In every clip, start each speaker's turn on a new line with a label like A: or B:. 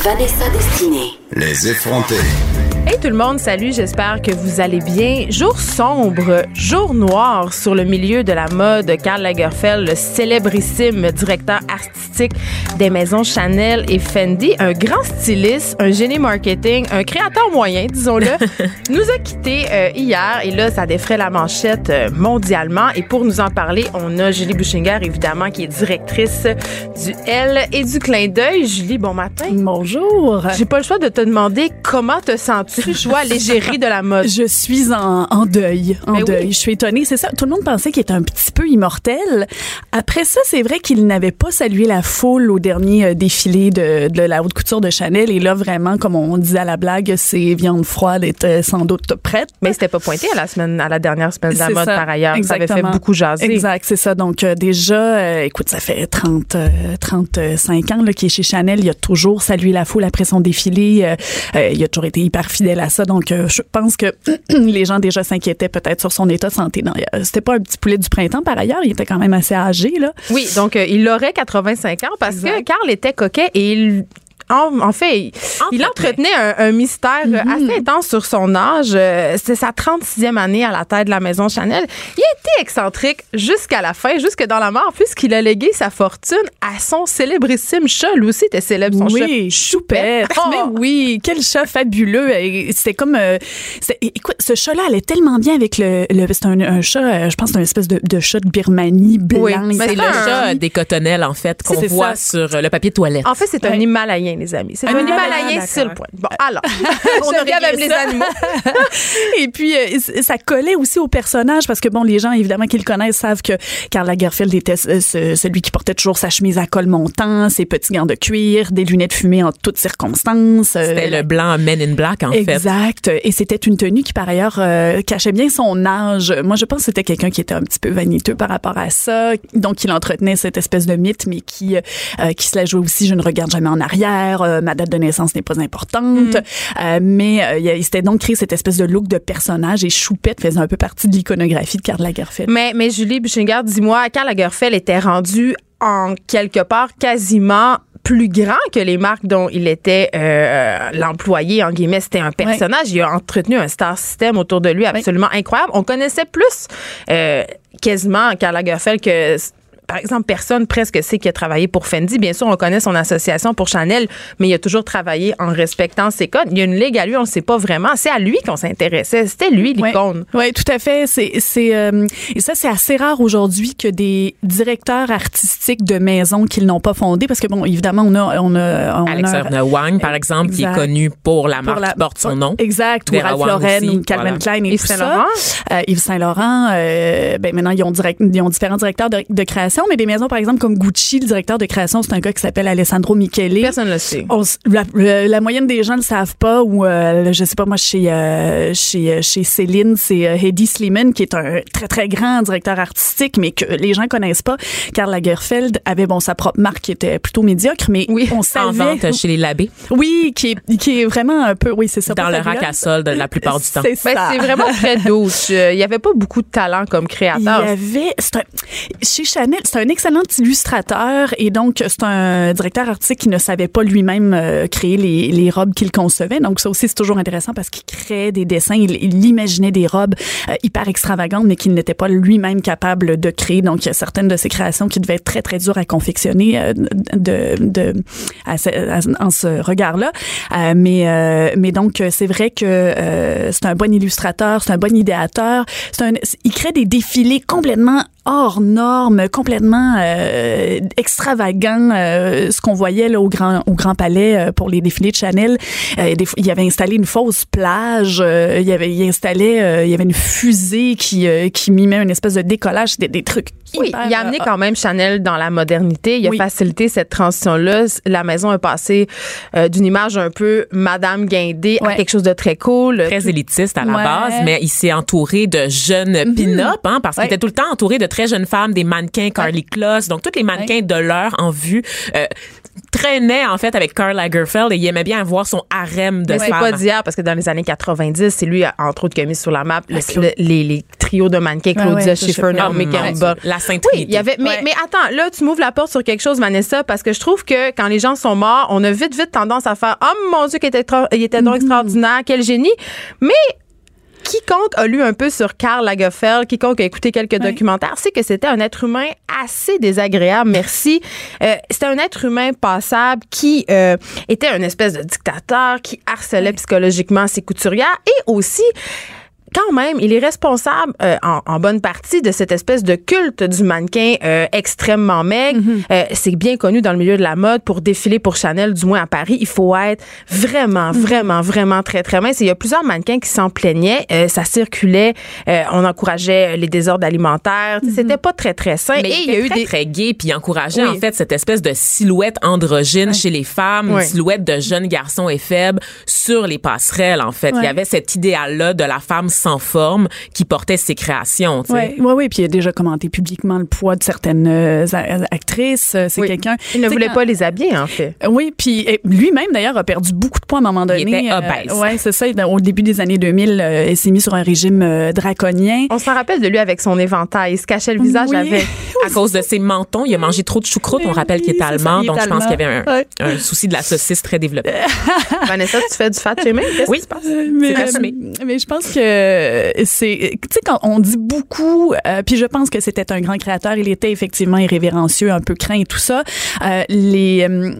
A: Vanessa Destinée.
B: Les effrontés.
C: Hey tout le monde, salut, j'espère que vous allez bien. Jour sombre, jour noir sur le milieu de la mode. Karl Lagerfeld, le célébrissime directeur artistique des maisons Chanel et Fendi, un grand styliste, un génie marketing, un créateur moyen, disons-le, nous a quittés euh, hier et là, ça défrait la manchette euh, mondialement. Et pour nous en parler, on a Julie Bouchinger, évidemment, qui est directrice du L et du clin d'œil. Julie, bon matin.
D: Bonjour.
C: J'ai pas le choix de te demander comment te sens-tu? Je vois l'égérie de la mode?
D: Je suis en, en deuil, en
C: Mais
D: deuil.
C: oui.
D: Je suis étonnée, c'est ça. Tout le monde pensait qu'il était un petit peu immortel. Après ça, c'est vrai qu'il n'avait pas salué la foule au dernier euh, défilé de, de la haute couture de Chanel. Et là, vraiment, comme on disait à la blague, ses viandes froides étaient sans doute prêtes.
C: Mais c'était pas pointé à la semaine, à la dernière semaine de la mode
D: ça.
C: par ailleurs. Ça avait fait
D: Exactement.
C: beaucoup jaser.
D: Exact, c'est ça. Donc euh, déjà, euh, écoute, ça fait 30, euh, 35 ans là, qu'il est chez Chanel. Il a toujours salué la foule après son défilé. Euh, euh, il a toujours été hyper fidèle à ça. Donc euh, je pense que les gens déjà s'inquiétaient peut-être sur son état de santé. Non, c'était pas un petit poulet du printemps par ailleurs. Il était quand même assez âgé là.
C: Oui, donc euh, il aurait 85 ans parce que. Carl était coquet et il en, en fait, il, il entretenait un, un mystère
D: Mm-hmm.
C: assez intense sur son âge. Euh, C'est sa 36e année à la tête de la maison Chanel. Il a été excentrique jusqu'à la fin, jusque dans la mort, puisqu'il a légué sa fortune à son célébrissime chat. Lui aussi était célèbre, son
D: oui,
C: chat.
D: choupette.
C: Oh!
D: Mais oui, quel chat fabuleux. C'était comme, euh, écoute, ce chat-là allait tellement bien avec le, le c'est un, un chat, euh, je pense, que c'est un espèce de, de chat de Birmanie blanc.
C: Oui,
E: C'est le
C: un-
E: chat des cotonnelles, en fait, qu'on voit
D: ça.
E: sur le papier de toilette.
C: En fait, c'est un. Himalayen, les amis. C'est un, Himalayen, c'est le point. Bon, alors, on
D: bien
C: avec les animaux.
D: Et puis, euh, ça collait aussi au personnage parce que, bon, les gens, évidemment, qui le connaissent savent que Karl Lagerfeld était ce- ce- celui qui portait toujours sa chemise à col montant, ses petits gants de cuir, des lunettes fumées en toutes circonstances. euh,
E: C'était le blanc Men in Black, en fait.
D: Exact. Et c'était une tenue qui, par ailleurs, euh, cachait bien son âge. Moi, je pense que c'était quelqu'un qui était un petit peu vaniteux par rapport à ça. Donc, il entretenait cette espèce de mythe, mais qui, qui se la jouait aussi. Je ne regarde jamais en arrière. Euh, ma date de naissance n'est pas importante. Euh, mais euh, il s'était donc créé cette espèce de look de personnage et Choupette faisait un peu partie de l'iconographie de Karl Lagerfeld.
C: Mais, mais Julie Buchinger, dis-moi, Karl Lagerfeld était rendu en quelque part quasiment plus grand que les marques dont il était euh, l'employé, en guillemets. C'était un personnage. Il a entretenu un star system autour de lui absolument incroyable. On connaissait plus euh, quasiment Karl Lagerfeld que par exemple, personne presque sait qu'il a travaillé pour Fendi. Bien sûr, on connaît son association pour Chanel, mais il a toujours travaillé en respectant ses codes. Il y a une ligue à lui, on ne sait pas vraiment. C'est à lui qu'on s'intéressait. C'était lui l'icône.
D: Oui, tout à fait. C'est, c'est, euh, et ça, c'est assez rare aujourd'hui que des directeurs artistiques de maisons qu'ils n'ont pas fondées, parce que bon, évidemment, on a, on a, on a-
E: Alexandre Wang, par exemple, qui est connu pour la
D: pour
E: marque
D: la-
E: qui porte son nom.
D: Exact, ou Ralph Lauren
E: aussi,
D: ou Calvin
E: voilà.
D: Klein et
C: Yves
D: tout
C: Saint-Laurent.
D: ça. Euh, Yves Saint Laurent, euh, ben maintenant ils ont direct, ils ont différents directeurs de, de création, mais des maisons par exemple comme Gucci, le directeur de création, c'est un gars qui s'appelle Alessandro Michele.
C: Personne ne le sait.
D: On la, la- la moyenne des gens ne le savent pas ou euh, je sais pas moi chez euh, chez euh, chez Céline c'est euh, Hedy Sliman qui est un très très grand directeur artistique mais que les gens connaissent pas Karl Lagerfeld avait bon sa propre marque qui était plutôt médiocre mais
C: Oui,
D: on
E: En
D: savait
E: vente chez les labés,
D: oui qui est qui est vraiment un peu oui c'est ça
E: dans le rack à solde la plupart du temps.
D: c'est
C: Ben,
D: ça
C: c'est vraiment très douce. Il y avait pas beaucoup de talent comme
D: il y
C: créateur.
D: avait, un- chez Chanel, c'est un excellent illustrateur et donc c'est un directeur artistique qui ne savait pas lui-même euh, créer les, robes qu'il concevait. Donc ça aussi c'est toujours intéressant parce qu'il créait des dessins, il, imaginait des robes euh, hyper extravagantes mais qu'il n'était pas lui-même capable de créer. Donc il y a certaines de ses créations qui devaient être très très dures à confectionner euh, de, de à à- en ce regard-là. Mais mais donc c'est vrai que c'est un bon illustrateur, c'est un bon idéateur, c'est un il crée des défilés complètement hors norme, complètement euh, extravagant. euh, ce qu'on voyait là, au Grand au Grand Palais euh, pour les défilés de Chanel, euh, des fois, il avait installé une fausse plage. euh, il y avait il installait, euh, il y avait une fusée qui euh, qui mimait une espèce de décollage, des, des trucs.
C: Oui,
D: hyper,
C: il a amené
D: euh,
C: quand même Chanel dans la modernité. Il a
D: Oui.
C: facilité cette transition-là. La maison est passée euh, d'une image un peu Madame Guindé à quelque chose de très cool.
E: très élitiste à la
D: Ouais.
E: base, mais il s'est entouré de jeunes pin-up, hein, parce qu'il était tout le temps entouré de très jeunes femmes, des mannequins Carly Kloss, donc tous les mannequins de l'heure en vue euh, traînaient en fait avec Karl Lagerfeld et il aimait bien avoir son harem de
C: Mais c'est pas d'hier parce que dans les années 90, c'est lui, entre autres, qui a mis sur la map le- le- les, les trios de mannequins Claudia
D: ouais,
C: Schiffer, Naomi
E: oh,
C: Campbell.
E: la Sainte
C: Oui, il y avait. Mais,
D: Ouais.
C: mais attends, là, tu m'ouvres la porte sur quelque chose, Vanessa, parce que je trouve que quand les gens sont morts, on a vite, vite tendance à faire Oh mon Dieu, qu'il était, il était donc
D: Mm-hmm.
C: extraordinaire, quel génie. Mais quiconque a lu un peu sur Karl Lagerfeld, quiconque a écouté quelques documentaires, sait que c'était un être humain assez désagréable. Merci. Euh, c'était un être humain passable qui euh, était une espèce de dictateur, qui harcelait psychologiquement ses couturières et aussi quand même, il est responsable euh, en, en bonne partie de cette espèce de culte du mannequin euh, extrêmement maigre. Euh, c'est bien connu dans le milieu de la mode pour défiler pour Chanel, du moins à Paris. Il faut être vraiment, vraiment, vraiment très, très mince. Et il y a plusieurs mannequins qui s'en plaignaient. Euh, ça circulait. euh, on encourageait les désordres alimentaires. C'était pas très, très sain.
E: Mais
C: Et
E: il
C: il y a eu
E: très,
C: des...
E: très gay puis il encourageait
C: Oui.
E: en fait cette espèce de silhouette androgyne chez les femmes,
C: Oui.
E: une silhouette de jeunes garçons et faibles sur les passerelles en fait. Il y avait cet idéal là de la femme sans forme qui portait ses créations, tu sais.
D: Ouais, ouais, ouais, puis il a déjà commenté publiquement le poids de certaines euh, actrices. Euh, C'est
C: Oui.
D: quelqu'un.
C: Il ne voulait
D: quand-
C: pas les habiller, en fait.
D: Euh, Oui, puis eh, lui-même d'ailleurs a perdu beaucoup de poids à un moment donné.
E: était obèse.
D: ouais, c'est ça. Au début des années 2000, euh, il s'est mis sur un régime euh, draconien.
C: On s'en rappelle de lui avec son éventail. Il se cachait le visage
D: Oui.
C: avec.
E: À cause de ses mentons, il a mangé trop de choucroute. On rappelle qu'il est
D: Oui, ça,
E: allemand,
D: il est
E: donc je pense qu'il y avait un,
D: allemand. Ouais.
E: un souci de la saucisse très développé.
C: Vanessa, tu fais du fat shaming? Qu'est-ce
E: Oui.
C: qui se passe?
D: Euh, mais, mais je pense que c'est tu sais quand on dit beaucoup euh, puis je pense que c'était un grand créateur il était effectivement irrévérencieux un peu craint et tout ça euh, les euh,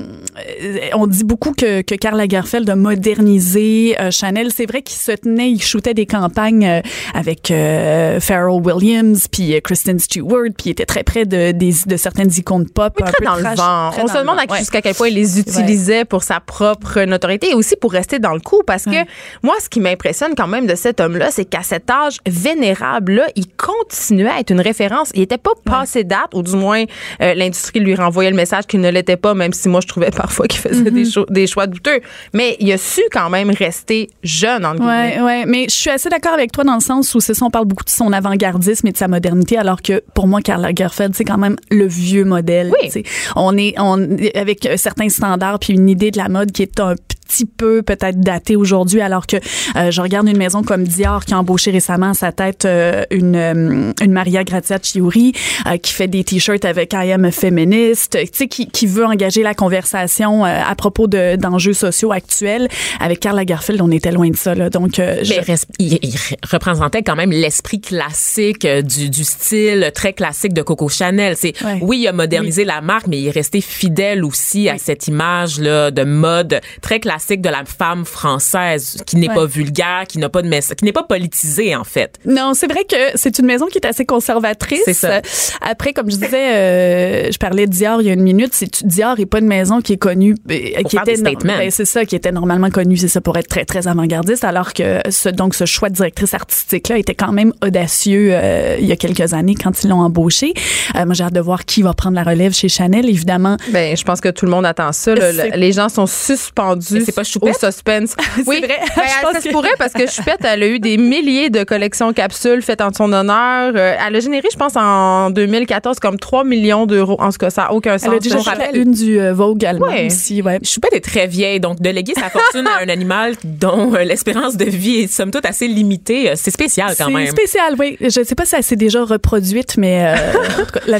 D: on dit beaucoup que que Karl Lagerfeld a modernisé euh, Chanel c'est vrai qu'il se tenait il shootait des campagnes euh, avec euh, Pharrell Williams puis euh, Kristen Stewart puis il était très près de des de certaines icônes pop un
C: très
D: peu
C: dans le vent.
D: très
C: On se demande
D: ouais.
C: jusqu'à quel point il les utilisait pour sa propre notoriété et aussi pour rester dans le coup. Parce que
D: Ouais.
C: moi, ce qui m'impressionne quand même de cet homme-là, c'est qu'à cet âge vénérable-là, il continuait à être une référence. Il n'était pas passé date, ou du moins, euh, l'industrie lui renvoyait le message qu'il ne l'était pas, même si moi, je trouvais parfois qu'il faisait des, cho- des choix douteux. Mais il a su quand même rester jeune, en guillemets.
D: Ouais, ouais, mais je suis assez d'accord avec toi dans le sens où c'est ça, on parle beaucoup de son avant-gardisme et de sa modernité, alors que pour moi, Karl Lagerfeld, c'est quand même le vieux modèle.
C: Oui.
D: On est, on avec euh, certains standards puis une idée de la mode qui est un petit peu peut-être datée aujourd'hui, alors que euh, je regarde une maison comme Dior qui a embauché récemment à sa tête euh, une euh, une Maria Grazia Chiuri euh, qui fait des t-shirts avec I am a feminist, tu sais qui, qui veut engager la conversation euh, à propos de d'enjeux sociaux actuels. Avec Karl Lagerfeld, on était loin de ça là. Donc euh, je-
E: Mais res- il, il représentait quand même l'esprit classique du, du style très classique de Coco Chanel. C'est
D: Ouais.
E: oui, il a modernisé la marque, mais il est resté fidèle aussi à cette image là de mode très classique de la femme française qui n'est
D: Ouais.
E: pas vulgaire, qui n'a pas de message, qui n'est pas politisée en fait.
D: Non, c'est vrai que c'est une maison qui est assez conservatrice.
E: C'est ça.
D: Après, comme je disais, euh, je parlais de Dior il y a une minute. C'est Dior est pas une maison qui est connue, euh, qui était no- ben, c'est ça, qui était normalement connue, c'est ça pour être très très avant-gardiste, alors que ce, donc ce choix de directrice artistique là était quand même audacieux euh, il y a quelques années quand ils l'ont embauché. Euh, moi, j'ai hâte de voir qui va prendre la relève chez Chanel, évidemment.
C: Ben, je pense que tout le monde attend ça. là. Les gens sont suspendus
E: c'est pas
C: au
E: Choupette?
C: suspense. oui,
D: vrai.
C: Ben,
D: Je pense
C: ça se
D: que-
C: pourrait parce que Choupette, elle a eu des milliers de collections capsules faites en son honneur. Euh, elle a généré, je pense, en 2014, comme 3 millions d'euros. En tout cas, ça n'a aucun sens.
D: Elle a déjà
C: Je
D: fait la
C: rappelle.
D: une du euh, Vogue allemand
C: Ouais.
D: aussi, ouais.
E: Choupette est très vieille, donc de léguer sa fortune à un animal dont euh, l'espérance de vie est somme toute assez limitée, euh, c'est spécial quand
D: C'est
E: même.
D: spécial, oui. Je ne sais pas si elle s'est déjà reproduite, mais euh, en tout cas, la-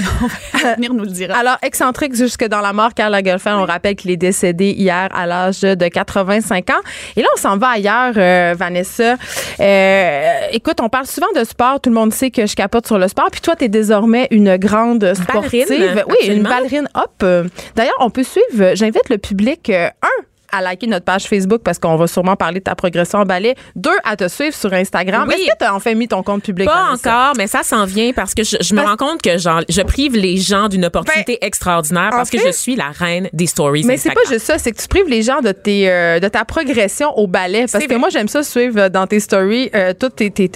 D: l'avenir nous le dira.
C: Alors, excentrique jusque dans la mort, Karl Lagerfeld, on rappelle qu'il est décédé hier à l'âge de 85 ans. Et là, on s'en va ailleurs, euh, Vanessa. Euh, écoute, on parle souvent de sport. Tout le monde sait que je capote sur le sport. Puis toi, tu es désormais une grande sportive.
E: Ballerine,
C: oui, une ballerine hop. Euh, D'ailleurs, on peut suivre, j'invite le public, un, à liker notre page Facebook parce qu'on va sûrement parler de ta progression en ballet. Deux, à te suivre sur Instagram.
E: Oui.
C: Est-ce que tu as enfin mis ton compte public?
E: Pas
C: Vanessa?
E: encore, mais ça s'en vient parce que je, je me rends compte que genre, je prive les gens d'une opportunité extraordinaire parce
C: Ben,
E: que je suis la reine des stories.
C: Mais c'est pas juste ça, c'est que tu prives les gens de tes euh, de ta progression au ballet parce que
E: vrai.
C: moi j'aime ça suivre euh, dans tes stories euh, toutes tes, tes,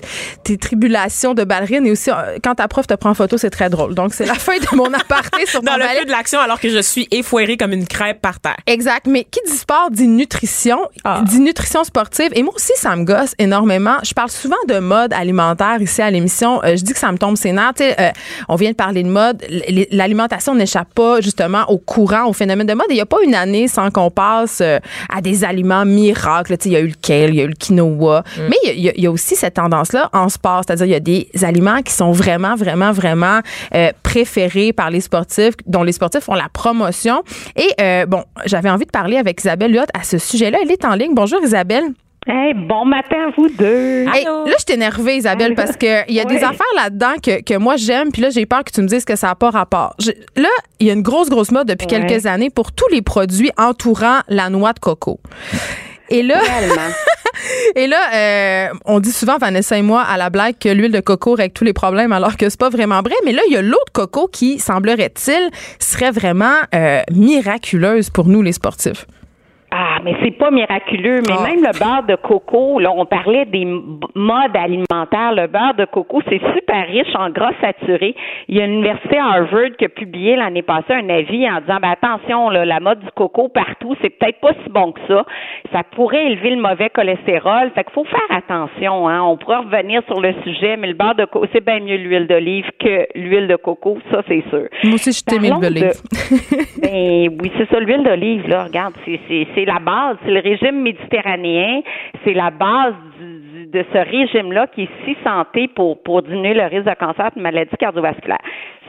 C: tes tribulations de ballerine et aussi euh, quand ta prof te prend en photo, c'est très drôle. Donc c'est la fin de mon aparté sur
E: dans le
C: ballet.
E: feu de l'action alors que je suis effoirée comme une crêpe par terre.
C: Exact. Mais qui dit sport dit nutrition,
E: Ah.
C: dit nutrition sportive. Et moi aussi, ça me gosse énormément. Je parle souvent de mode alimentaire ici à l'émission. Euh, je dis que ça me tombe sais, euh, on vient de parler de mode. L'alimentation n'échappe pas justement au courant, au phénomène de mode. Il n'y a pas une année sans qu'on passe euh, à des aliments miracles. Il y a eu le kale, il y a eu le quinoa. Mais il y y, a- aussi cette tendance-là en sport. C'est-à-dire il y a des aliments qui sont vraiment, vraiment, vraiment euh, préférés par les sportifs, dont les sportifs font la promotion. Et bon, j'avais envie de parler avec Isabelle À ce sujet-là. Elle est en ligne. Bonjour Isabelle.
F: Hey, bon matin à vous deux.
C: Hey, là, je suis énervée, Isabelle, parce qu'il y a des affaires là-dedans que, que moi j'aime, puis là, j'ai peur que tu me dises que ça n'a pas rapport. Je- là, il y a une grosse, grosse mode depuis
F: Ouais.
C: quelques années pour tous les produits entourant la noix de coco. Et là, et là euh, on dit souvent, Vanessa et moi, à la blague, que l'huile de coco règle tous les problèmes, alors que c'est pas vraiment vrai. Mais là, il y a l'eau de coco qui, semblerait-il, serait vraiment euh, miraculeuse pour nous, les sportifs.
F: Ah, mais c'est pas miraculeux. Mais
C: Ah.
F: même le beurre de coco, là, on parlait des modes alimentaires. Le beurre de coco, c'est super riche en gras saturés. Il y a l'université Harvard qui a publié l'année passée un avis en disant, ben attention, là, la mode du coco partout, c'est peut-être pas si bon que ça. Ça pourrait élever le mauvais cholestérol. Fait qu'il faut faire attention. Hein. On pourra revenir sur le sujet, mais le beurre de coco, c'est bien mieux l'huile d'olive que l'huile de coco, ça c'est sûr.
C: Moi aussi, je t'aime
F: Parlons
C: le livre.
F: de- Ben oui, c'est ça, l'huile d'olive, là, regarde, c'est la base, c'est le régime méditerranéen, c'est la base du- de ce régime-là qui est si santé pour, pour diminuer le risque de cancer et de maladies cardiovasculaires.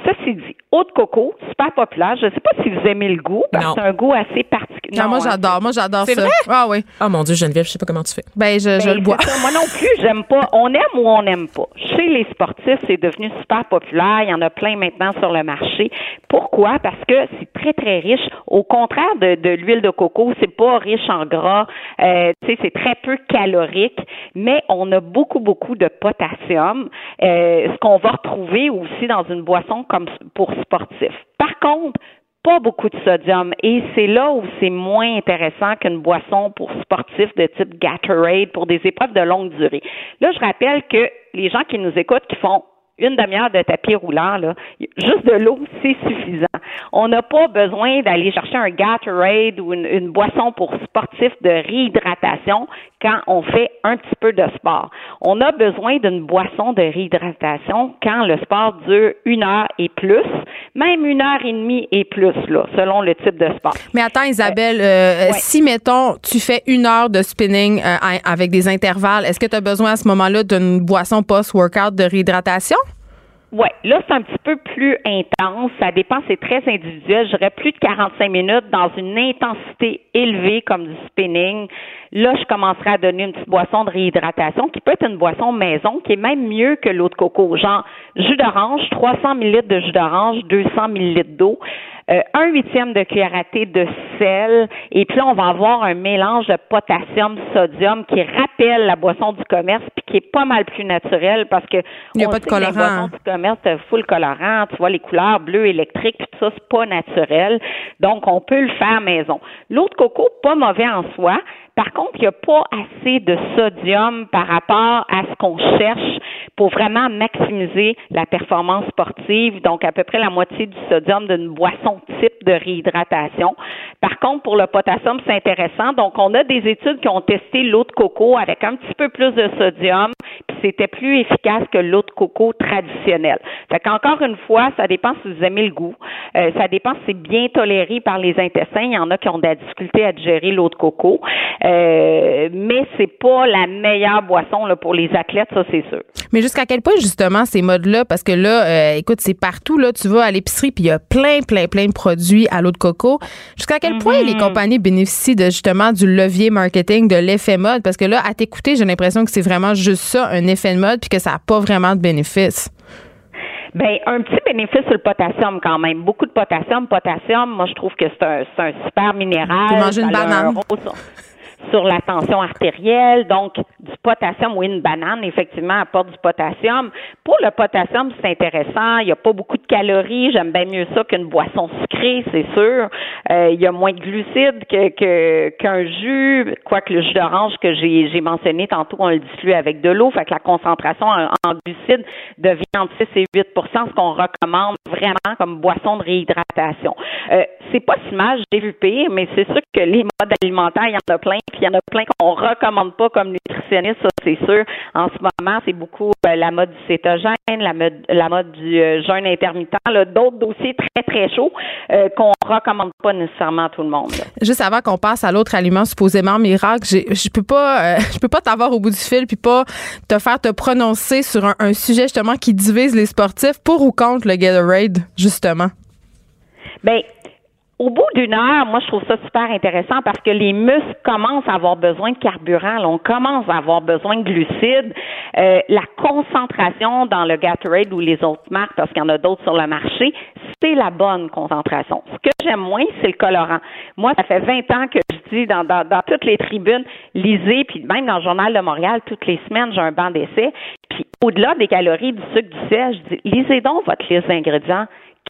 F: Ceci dit, eau de coco, super populaire. Je ne sais pas si vous aimez le goût, parce
E: Non.
F: que c'est un goût assez particulier.
C: Non, moi,
F: hein.
C: j'adore. Moi, j'adore
E: C'est
C: ça.
E: vrai?
C: Ah oui.
E: Oh mon Dieu, Geneviève, je sais pas comment tu fais.
C: Ben, je, je
F: Ben,
C: le bois.
F: ça. Moi non plus, j'aime pas. On aime ou on n'aime pas. Chez les sportifs, c'est devenu super populaire. Il y en a plein maintenant sur le marché. Pourquoi? Parce que c'est très, très riche. Au contraire de, de l'huile de coco, c'est pas riche en gras. Euh, tu sais, c'est très peu calorique, mais on a beaucoup, beaucoup de potassium, euh, ce qu'on va retrouver aussi dans une boisson comme pour sportifs. Par contre, pas beaucoup de sodium et c'est là où c'est moins intéressant qu'une boisson pour sportifs de type Gatorade pour des épreuves de longue durée. Là, je rappelle que les gens qui nous écoutent qui font une demi-heure de tapis roulant, là, juste de l'eau, c'est suffisant. On n'a pas besoin d'aller chercher un Gatorade ou une, une boisson pour sportifs de réhydratation quand on fait un petit peu de sport. On a besoin d'une boisson de réhydratation quand le sport dure une heure et plus, même une heure et demie et plus, là, selon le type de sport.
C: Mais attends, Isabelle, euh,
F: ouais.
C: si, mettons, tu fais une heure de spinning euh, avec des intervalles, est-ce que tu as besoin à ce moment-là d'une boisson post-workout de réhydratation?
F: Oui, là, c'est un petit peu plus intense. Ça dépend, c'est très individuel. J'aurais plus de 45 minutes dans une intensité élevée comme du spinning. Là, je commencerai à donner une petite boisson de réhydratation qui peut être une boisson maison qui est même mieux que l'eau de coco. Genre, jus d'orange, 300 ml de jus d'orange, 200 ml d'eau. Euh, un huitième de cuillère à thé de sel, et puis là, on va avoir un mélange de potassium, sodium qui rappelle la boisson du commerce, puis qui est pas mal plus naturel parce que
C: Il y a
F: on
C: pas de colorant.
F: boissons du commerce, t'as full colorant, tu vois les couleurs bleues, électriques, puis tout ça, c'est pas naturel. Donc, on peut le faire maison. L'eau de coco, pas mauvais en soi. Par contre, il n'y a pas assez de sodium par rapport à ce qu'on cherche pour vraiment maximiser la performance sportive. Donc, à peu près la moitié du sodium d'une boisson type de réhydratation. Par contre, pour le potassium, c'est intéressant. Donc, on a des études qui ont testé l'eau de coco avec un petit peu plus de sodium, puis c'était plus efficace que l'eau de coco traditionnelle. Fait qu'encore une fois, ça dépend si vous aimez le goût. Euh, ça dépend si c'est bien toléré par les intestins. Il y en a qui ont de la difficulté à digérer l'eau de coco. Euh, mais c'est pas la meilleure boisson là, pour les athlètes, ça c'est sûr.
C: Mais jusqu'à quel point, justement, ces modes-là, parce que là, euh, écoute, c'est partout, là, tu vas à l'épicerie, puis il y a plein, plein, plein de produits à l'eau de coco. Jusqu'à quel point
F: Mhm.
C: les compagnies bénéficient de, justement, du levier marketing, de l'effet mode? Parce que là, à t'écouter, j'ai l'impression que c'est vraiment juste ça, un effet de mode, puis que ça n'a pas vraiment de bénéfice.
F: Ben, un petit bénéfice sur le potassium quand même. Beaucoup de potassium. Potassium, moi, je trouve que c'est un, super minéral.
C: Tu manges une
F: un
C: banane.
F: Sur- la tension artérielle, donc du potassium, oui, une banane, effectivement, apporte du potassium. Pour le potassium, c'est intéressant. Il n'y a pas beaucoup de calories. J'aime bien mieux ça qu'une boisson sucrée, c'est sûr. Euh, il y a moins de glucides qu'un jus, quoique le jus d'orange que j'ai, mentionné tantôt, on le dilue avec de l'eau, fait que la concentration en, en glucides devient entre 6 et 8% ce qu'on recommande vraiment comme boisson de réhydratation. Euh, c'est pas si mal, j'ai vu pire, mais c'est sûr que les modes alimentaires, il y en a plein, puis il y en a plein qu'on recommande pas comme nutritionniste, ça c'est sûr. En ce moment, c'est beaucoup euh, la mode du cétogène, la mode, la mode du euh, jeûne intermittent, d'autres dossiers très très chauds qu'on recommande pas nécessairement à tout le monde.
C: Juste avant qu'on passe à l'autre aliment supposément miracle, je peux pas, je peux pas t'avoir au bout du fil puis pas te faire te prononcer sur un, un sujet justement qui divise les sportifs pour ou contre le Gatorade justement.
F: Ben, au bout d'une heure, moi, je trouve ça super intéressant parce que les muscles commencent à avoir besoin de carburant. on commence à avoir besoin de glucides. Euh, la concentration dans le Gatorade ou les autres marques, parce qu'il y en a d'autres sur le marché, c'est la bonne concentration. Ce que j'aime moins, c'est le colorant. Moi, ça fait 20 ans que je dis dans, dans, dans toutes les tribunes, lisez, puis même dans le Journal de Montréal, toutes les semaines, j'ai un banc d'essai. Puis au-delà des calories, du sucre, du sel, je dis, lisez donc votre liste d'ingrédients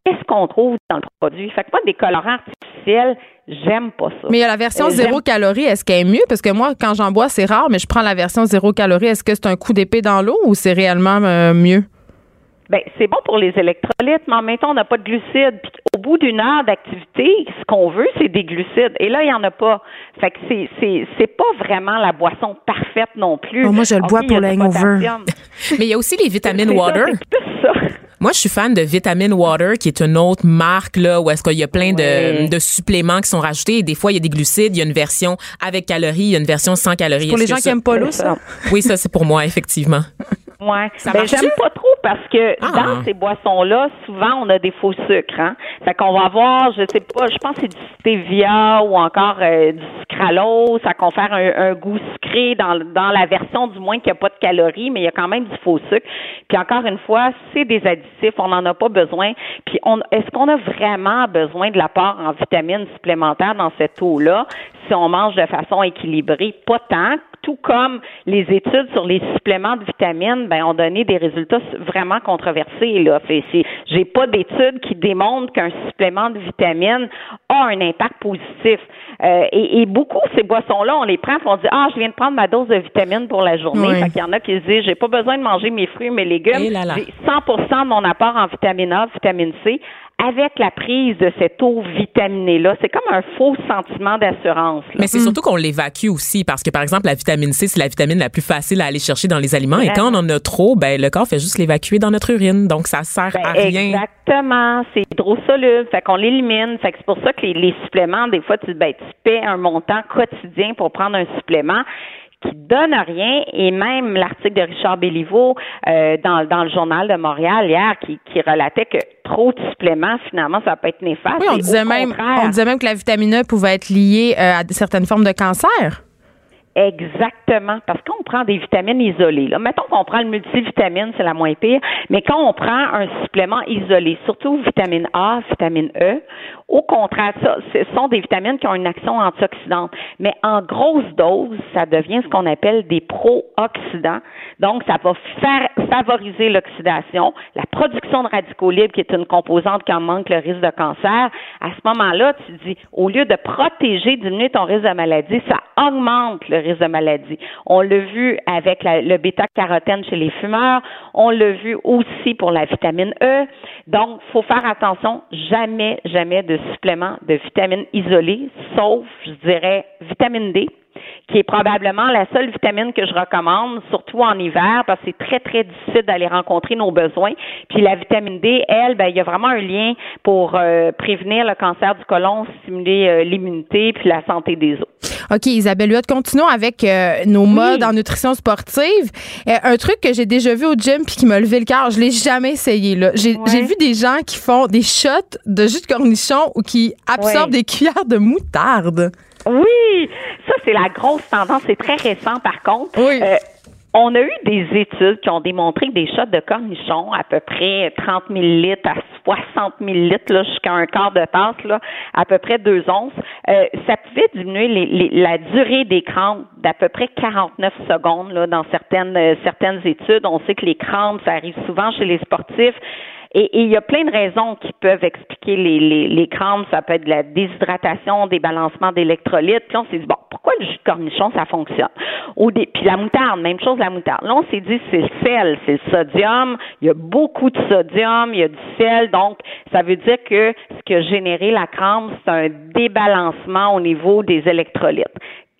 F: qu'est-ce qu'on trouve dans le produit? Fait que moi, des colorants artificiels, j'aime pas ça.
C: Mais il y a la version
F: Euh,
C: zéro calorie, est-ce qu'elle est mieux? Parce que moi, quand j'en bois, c'est rare, mais je prends la version zéro calorie. Est-ce que c'est un coup d'épée dans l'eau ou c'est réellement euh, mieux?
F: Ben, c'est bon pour les électrolytes, mais en même temps, on n'a pas de glucides. Puis au bout d'une heure d'activité, ce qu'on veut, c'est des glucides. Et là, il n'y en a pas. Fait que c'est, c'est, c'est pas vraiment la boisson parfaite non plus.
C: Oh, moi, je le bois pour le hangover.
E: Mais il y a aussi les vitamines
F: C'est ça,
E: water.
F: c'est plus ça.
E: Moi, je suis fan de Vitamine Water, qui est une autre marque là où est-ce qu'il y a plein de,
F: Ouais.
E: de suppléments qui sont rajoutés. Et des fois, il y a des glucides. Il y a une version avec calories, il y a une version sans calories.
C: Pour les gens qui aiment pas l'eau, ça?
E: Oui, ça c'est pour moi effectivement.
F: Ouais. Ben, j'aime pas trop parce que
E: Ah.
F: dans ces boissons-là, souvent, on a des faux sucres, hein. Fait qu'on va avoir, je sais pas, je pense que c'est du stevia ou encore euh, du sucralose. Ça confère un, un goût sucré dans, dans la version, du moins, qu'il n'y a pas de calories, mais il y a quand même du faux sucre. Puis encore une fois, c'est des additifs, on n'en a pas besoin. Puis on, est-ce qu'on a vraiment besoin de l'apport en vitamines supplémentaires dans cette eau-là? Si on mange de façon équilibrée? Pas tant tout comme les études sur les suppléments de vitamines, ben, ont donné des résultats vraiment controversés. Là. Fait, j'ai pas d'études qui démontrent qu'un supplément de vitamines a un impact positif. Euh, et, et beaucoup ces boissons-là, on les prend, on dit ah, je viens de prendre ma dose de vitamines pour la journée.
C: Oui.
F: Fait qu'il y en a qui se disent j'ai pas besoin de manger mes fruits, mes légumes.
E: Là là.
F: J'ai 100% de mon apport en vitamine A, vitamine C avec la prise de cette eau vitaminée-là. C'est comme un faux sentiment d'assurance. là.
E: Mais c'est surtout qu'on l'évacue aussi parce que par exemple la vitamine C c'est la vitamine la plus facile à aller chercher dans les aliments et quand on en a trop ben le corps fait juste l'évacuer dans notre urine donc ça sert
F: Ben,
E: à rien.
F: Exactement. C'est hydrosoluble. Fait qu'on l'élimine. Fait que c'est pour ça que les, les suppléments, des fois, tu, ben, tu paies un montant quotidien pour prendre un supplément qui donne rien et même l'article de Richard Béliveau euh, dans, dans le journal de Montréal hier qui, qui relatait que trop de suppléments finalement ça peut être néfaste.
C: Oui, on disait, même, on disait même que la vitamine E pouvait être liée euh, à certaines formes de cancer.
F: Exactement, parce qu'on prend des vitamines isolées. Là. Mettons qu'on prend le multivitamine, c'est la moins pire, mais quand on prend un supplément isolé, surtout vitamine A, vitamine E, au contraire, ça, ce sont des vitamines qui ont une action antioxydante. Mais en grosse dose, ça devient ce qu'on appelle des pro-oxydants. Donc, ça va favoriser l'oxydation, la production de radicaux libres, qui est une composante qui en manque le risque de cancer. À ce moment-là, tu dis, au lieu de protéger, diminuer ton risque de maladie, ça augmente le risque de maladie. On l'a vu avec le bêta-carotène chez les fumeurs. On l'a vu aussi pour la vitamine E. Donc, faut faire attention. Jamais, jamais de supplément de vitamine isolée, sauf, je dirais, vitamine D qui est probablement la seule vitamine que je recommande, surtout en hiver, parce que c'est très, très difficile d'aller rencontrer nos besoins. Puis la vitamine D, elle, ben, il y a vraiment un lien pour euh, prévenir le cancer du côlon, stimuler euh, l'immunité puis la santé des os.
C: OK, Isabelle Huot, continuons avec euh, nos modes en nutrition sportive. Un truc que j'ai déjà vu au gym puis qui m'a levé le cœur, je l'ai jamais essayé. là. J'ai
F: Ouais.
C: vu des gens qui font des shots de jus de cornichon ou qui absorbent
F: Ouais.
C: des cuillères de moutarde.
F: Oui, ça c'est la grosse tendance. C'est très récent par contre.
C: Oui.
F: Euh, On a eu des études qui ont démontré que des shots de cornichons, à peu près 30 000 litres à 60 000 litres, là, jusqu'à un quart de tasse, là, à peu près deux onces, euh, ça pouvait diminuer les, les- la durée des crampes d'à peu près 49 secondes là, dans certaines, euh, certaines études. On sait que les crampes, ça arrive souvent chez les sportifs. Et il y a plein de raisons qui peuvent expliquer les, les, crampes. Ça peut être de la déshydratation, des balancements d'électrolytes. Puis on s'est dit, bon, pourquoi le jus de cornichon, ça fonctionne? Dé- Puis la moutarde, même chose la moutarde. Là, on s'est dit, c'est le sel, c'est le sodium. Il y a beaucoup de sodium, il y a du sel. Donc, ça veut dire que ce qui a généré la crampe, c'est un débalancement au niveau des électrolytes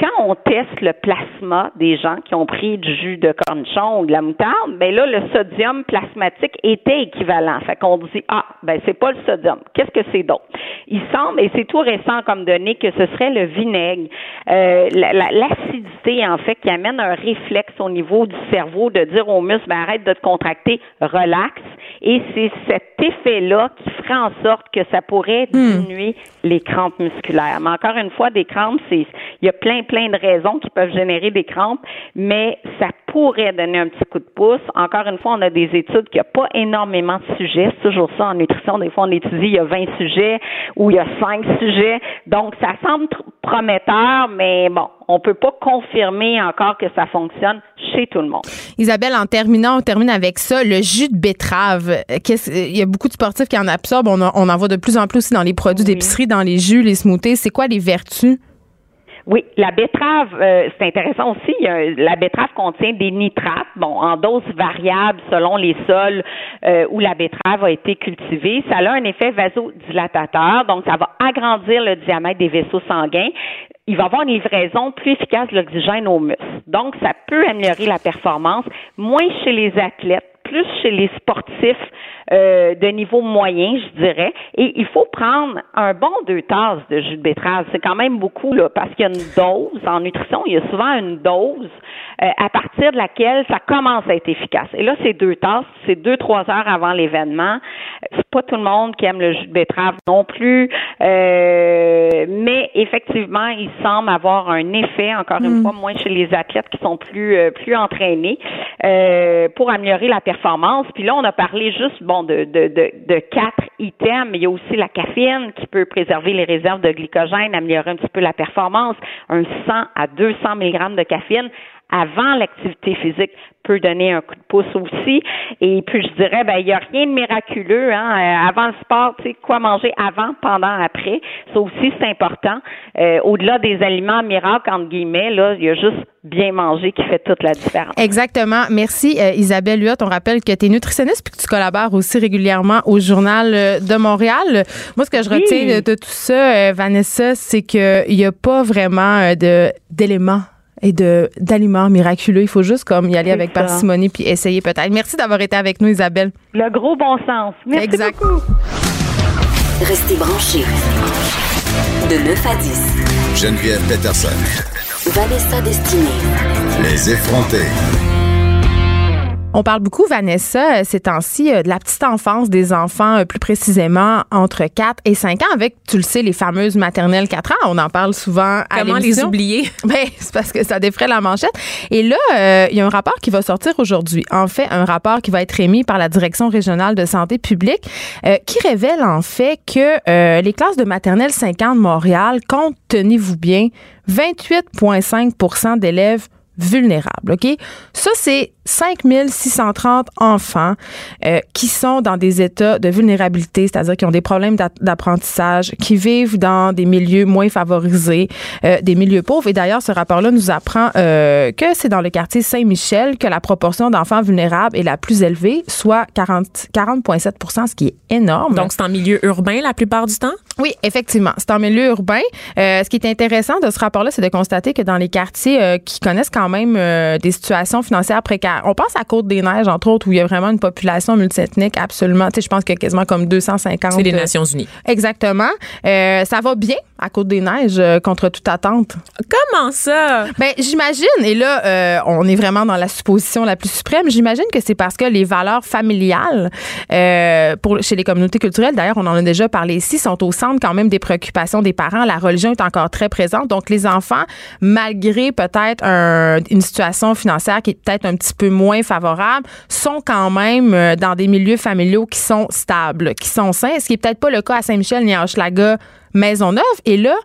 F: quand on teste le plasma des gens qui ont pris du jus de cornichon ou de la moutarde, ben là, le sodium plasmatique était équivalent. Fait qu'on dit, ah, ben c'est pas le sodium. Qu'est-ce que c'est d'autre? Il semble, et c'est tout récent comme donné, que ce serait le vinaigre, euh, la- la- l'acidité, en fait, qui amène un réflexe au niveau du cerveau de dire aux muscles, ben arrête de te contracter, relax. Et c'est cet effet-là qui ferait en sorte que ça pourrait diminuer les crampes musculaires. Mais encore une fois, des crampes, c'est il y a plein, plein de raisons qui peuvent générer des crampes, mais ça pourrait donner un petit coup de pouce. Encore une fois, on a des études qui a pas énormément de sujets. C'est toujours ça en nutrition. Des fois, on étudie, il y a 20 sujets ou il y a 5 sujets. Donc, ça semble prometteur, mais bon, on peut pas confirmer encore que ça fonctionne chez tout le monde.
C: Isabelle, en terminant, on termine avec ça. Le jus de betterave. Euh, qu'est-ce- Il y a beaucoup de sportifs qui en absorbent. On, en- on en voit de plus en plus aussi dans les produits d'épicerie, dans les jus, les smoothies. C'est quoi les vertus?
F: Oui, la betterave, euh, c'est intéressant aussi. la betterave contient des nitrates, bon, en doses variables selon les sols euh, où la betterave a été cultivée. Ça a un effet vasodilatateur, donc ça va agrandir le diamètre des vaisseaux sanguins. Il va avoir une livraison plus efficace de l'oxygène aux muscles. Donc, ça peut améliorer la performance, moins chez les athlètes, plus chez les sportifs euh, de niveau moyen, je dirais. Et il faut prendre un bon deux tasses de jus de betterave. C'est quand même beaucoup, là, parce qu'il y a une dose. En nutrition, il y a souvent une dose euh, à partir de laquelle ça commence à être efficace. Et là, c'est deux tasses, c'est deux, trois heures avant l'événement. C'est pas tout le monde qui aime le jus de betterave non plus. Euh, mais effectivement, il semble avoir un effet, encore une fois, moins chez les athlètes qui sont plus euh, plus entraînés, euh, pour améliorer la performance. Puis là, on a parlé juste bon de, de, de, de quatre items, il y a aussi la caféine qui peut préserver les réserves de glycogène, améliorer un petit peu la performance. Un 100 à 200 mg de caféine avant l'activité physique peut donner un coup de pouce aussi. Et puis je dirais, ben il n'y a rien de miraculeux. Hein? Euh, avant le sport, tu sais quoi manger avant, pendant, après. Ça aussi c'est important. Euh, Au-delà des aliments miracles entre guillemets, là, il y a juste bien manger qui fait toute la différence.
C: Exactement. Merci, euh, Isabelle Huot. On rappelle que tu es nutritionniste puis que tu collabores aussi régulièrement au Journal euh, de Montréal. Moi, ce que je
F: Oui.
C: retiens de, tout ça, euh, Vanessa, c'est qu'il n'y a pas vraiment de d'éléments et de d'aliments miraculeux. Il faut juste comme y aller avec
F: ça.
C: parcimonie puis essayer peut-être. Merci d'avoir été avec nous, Isabelle.
F: Le gros bon sens. Merci
C: Exact.
F: beaucoup.
A: Restez branchés. De 9 à 10.
B: Geneviève Peterson.
A: Vanessa Destinée.
B: Les effrontés.
C: On parle beaucoup, Vanessa, euh, ces temps-ci, euh, de la petite enfance des enfants, euh, plus précisément entre 4 et 5 ans, avec, tu le sais, les fameuses maternelles 4 ans. On en parle souvent à
E: Comment les oublier?
C: Ben, c'est parce que ça défraie la manchette. Et là, euh, il y a un rapport qui va sortir aujourd'hui. En fait, un rapport qui va être émis par la Direction régionale de santé publique euh, qui révèle en fait que euh, les classes de maternelle 5 ans de Montréal comptent, tenez-vous bien, 28,5% d'élèves vulnérables. OK? Ça, c'est 5630 enfants euh, qui sont dans des états de vulnérabilité, c'est-à-dire qui ont des problèmes d'a- d'apprentissage, qui vivent dans des milieux moins favorisés, euh, des milieux pauvres. Et d'ailleurs, ce rapport-là nous apprend euh, que c'est dans le quartier Saint-Michel que la proportion d'enfants vulnérables est la plus élevée, soit 40 40,7 ce qui est énorme.
E: Donc, c'est en milieu urbain la plupart du temps?
C: Oui, effectivement. C'est en milieu urbain. Ce qui est intéressant de ce rapport-là, c'est de constater que dans les quartiers qui connaissent quand même des situations financières précaires, à, on pense à Côte-des-Neiges, entre autres, où il y a vraiment une population multiethnique absolument, tu sais, je pense qu'il y a quasiment comme 250.
E: C'est les
C: euh,
E: Nations Unies.
C: Exactement. Euh, ça va bien à Côte-des-Neiges, euh, contre toute attente?
E: Comment ça?
C: Ben, j'imagine, et là, euh, on est vraiment dans la supposition la plus suprême, j'imagine que c'est parce que les valeurs familiales pour, chez les communautés culturelles, d'ailleurs, on en a déjà parlé ici, sont au centre quand même des préoccupations des parents. La religion est encore très présente. Donc, les enfants, malgré peut-être un- une situation financière qui est peut-être un petit peu moins favorable, sont quand même euh, dans des milieux familiaux qui sont stables, qui sont sains, ce qui est peut-être pas le cas à Saint-Michel ni à Hochelaga Maisonneuve. Et là,